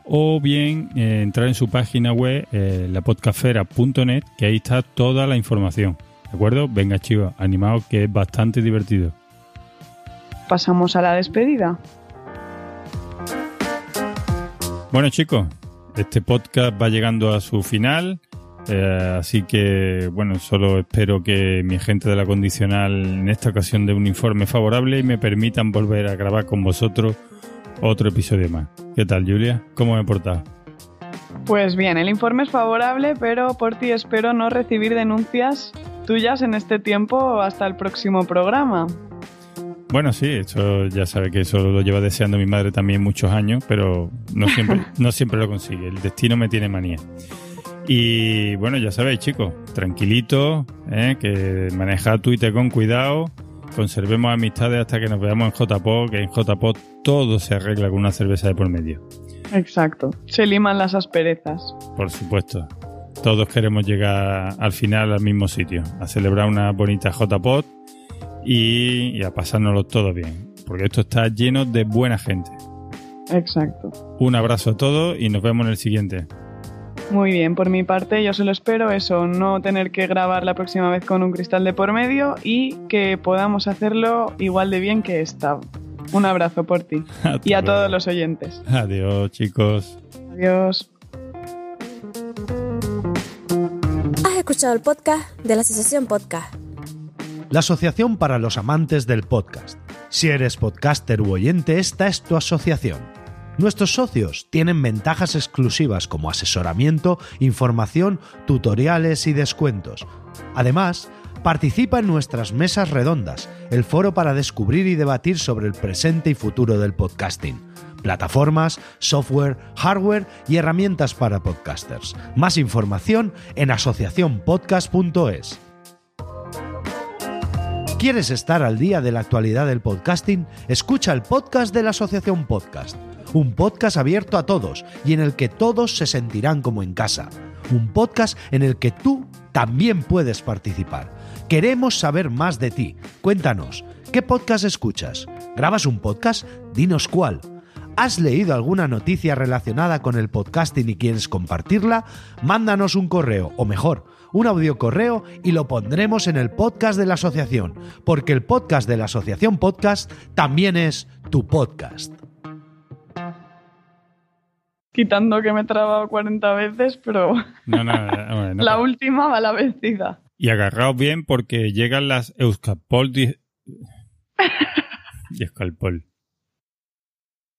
o bien eh, entrar en su página web, eh, lapodcastfera.net, que ahí está toda la información. ¿De acuerdo? Venga, chicos, animaos que es bastante divertido. pasamos a la despedida. Bueno chicos, este podcast va llegando a su final. Eh, así que, bueno, solo espero que mi gente de la condicional en esta ocasión dé un informe favorable y me permitan volver a grabar con vosotros otro episodio más. ¿Qué tal, Julia? ¿Cómo me he portado? Pues bien, el informe es favorable, pero por ti espero no recibir denuncias tuyas en este tiempo hasta el próximo programa. Bueno, sí, eso ya sabe que eso lo lleva deseando mi madre también muchos años, pero no siempre, no siempre lo consigue. El destino me tiene manía. Y bueno, ya sabéis, chicos, tranquilito, ¿eh? que manejad Twitter con cuidado, conservemos amistades hasta que nos veamos en JPO, que en JPO todo se arregla con una cerveza de por medio. Exacto, se liman las asperezas. Por supuesto. Todos queremos llegar al final al mismo sitio, a celebrar una bonita JPOT y, y a pasárnoslo todo bien, porque esto está lleno de buena gente. Exacto. Un abrazo a todos y nos vemos en el siguiente. Muy bien, por mi parte yo solo espero eso, no tener que grabar la próxima vez con un cristal de por medio y que podamos hacerlo igual de bien que esta. Un abrazo por ti y a todos los oyentes. Adiós, chicos. Adiós. Has escuchado el podcast de la Asociación Podcast. La Asociación para los Amantes del Podcast. Si eres podcaster u oyente, esta es tu asociación. Nuestros socios tienen ventajas exclusivas como asesoramiento, información, tutoriales y descuentos. Además, participa en nuestras mesas redondas, el foro para descubrir y debatir sobre el presente y futuro del podcasting, plataformas, software, hardware y herramientas para podcasters. Más información en asociacionpodcast.es. ¿Quieres estar al día de la actualidad del podcasting? Escucha el podcast de la Asociación Podcast un podcast abierto a todos y en el que todos se sentirán como en casa. Un podcast en el que tú también puedes participar. Queremos saber más de ti. Cuéntanos, ¿qué podcast escuchas? ¿Grabas un podcast? Dinos cuál. ¿Has leído alguna noticia relacionada con el podcasting y quieres compartirla? Mándanos un correo, o mejor, un audio correo y lo pondremos en el podcast de la asociación, porque el podcast de la asociación podcast también es tu podcast quitando que me he trabado 40 veces, pero no, no, no, la última va la vencida. Y agarraos bien porque llegan las Euskapol... y Euskapol.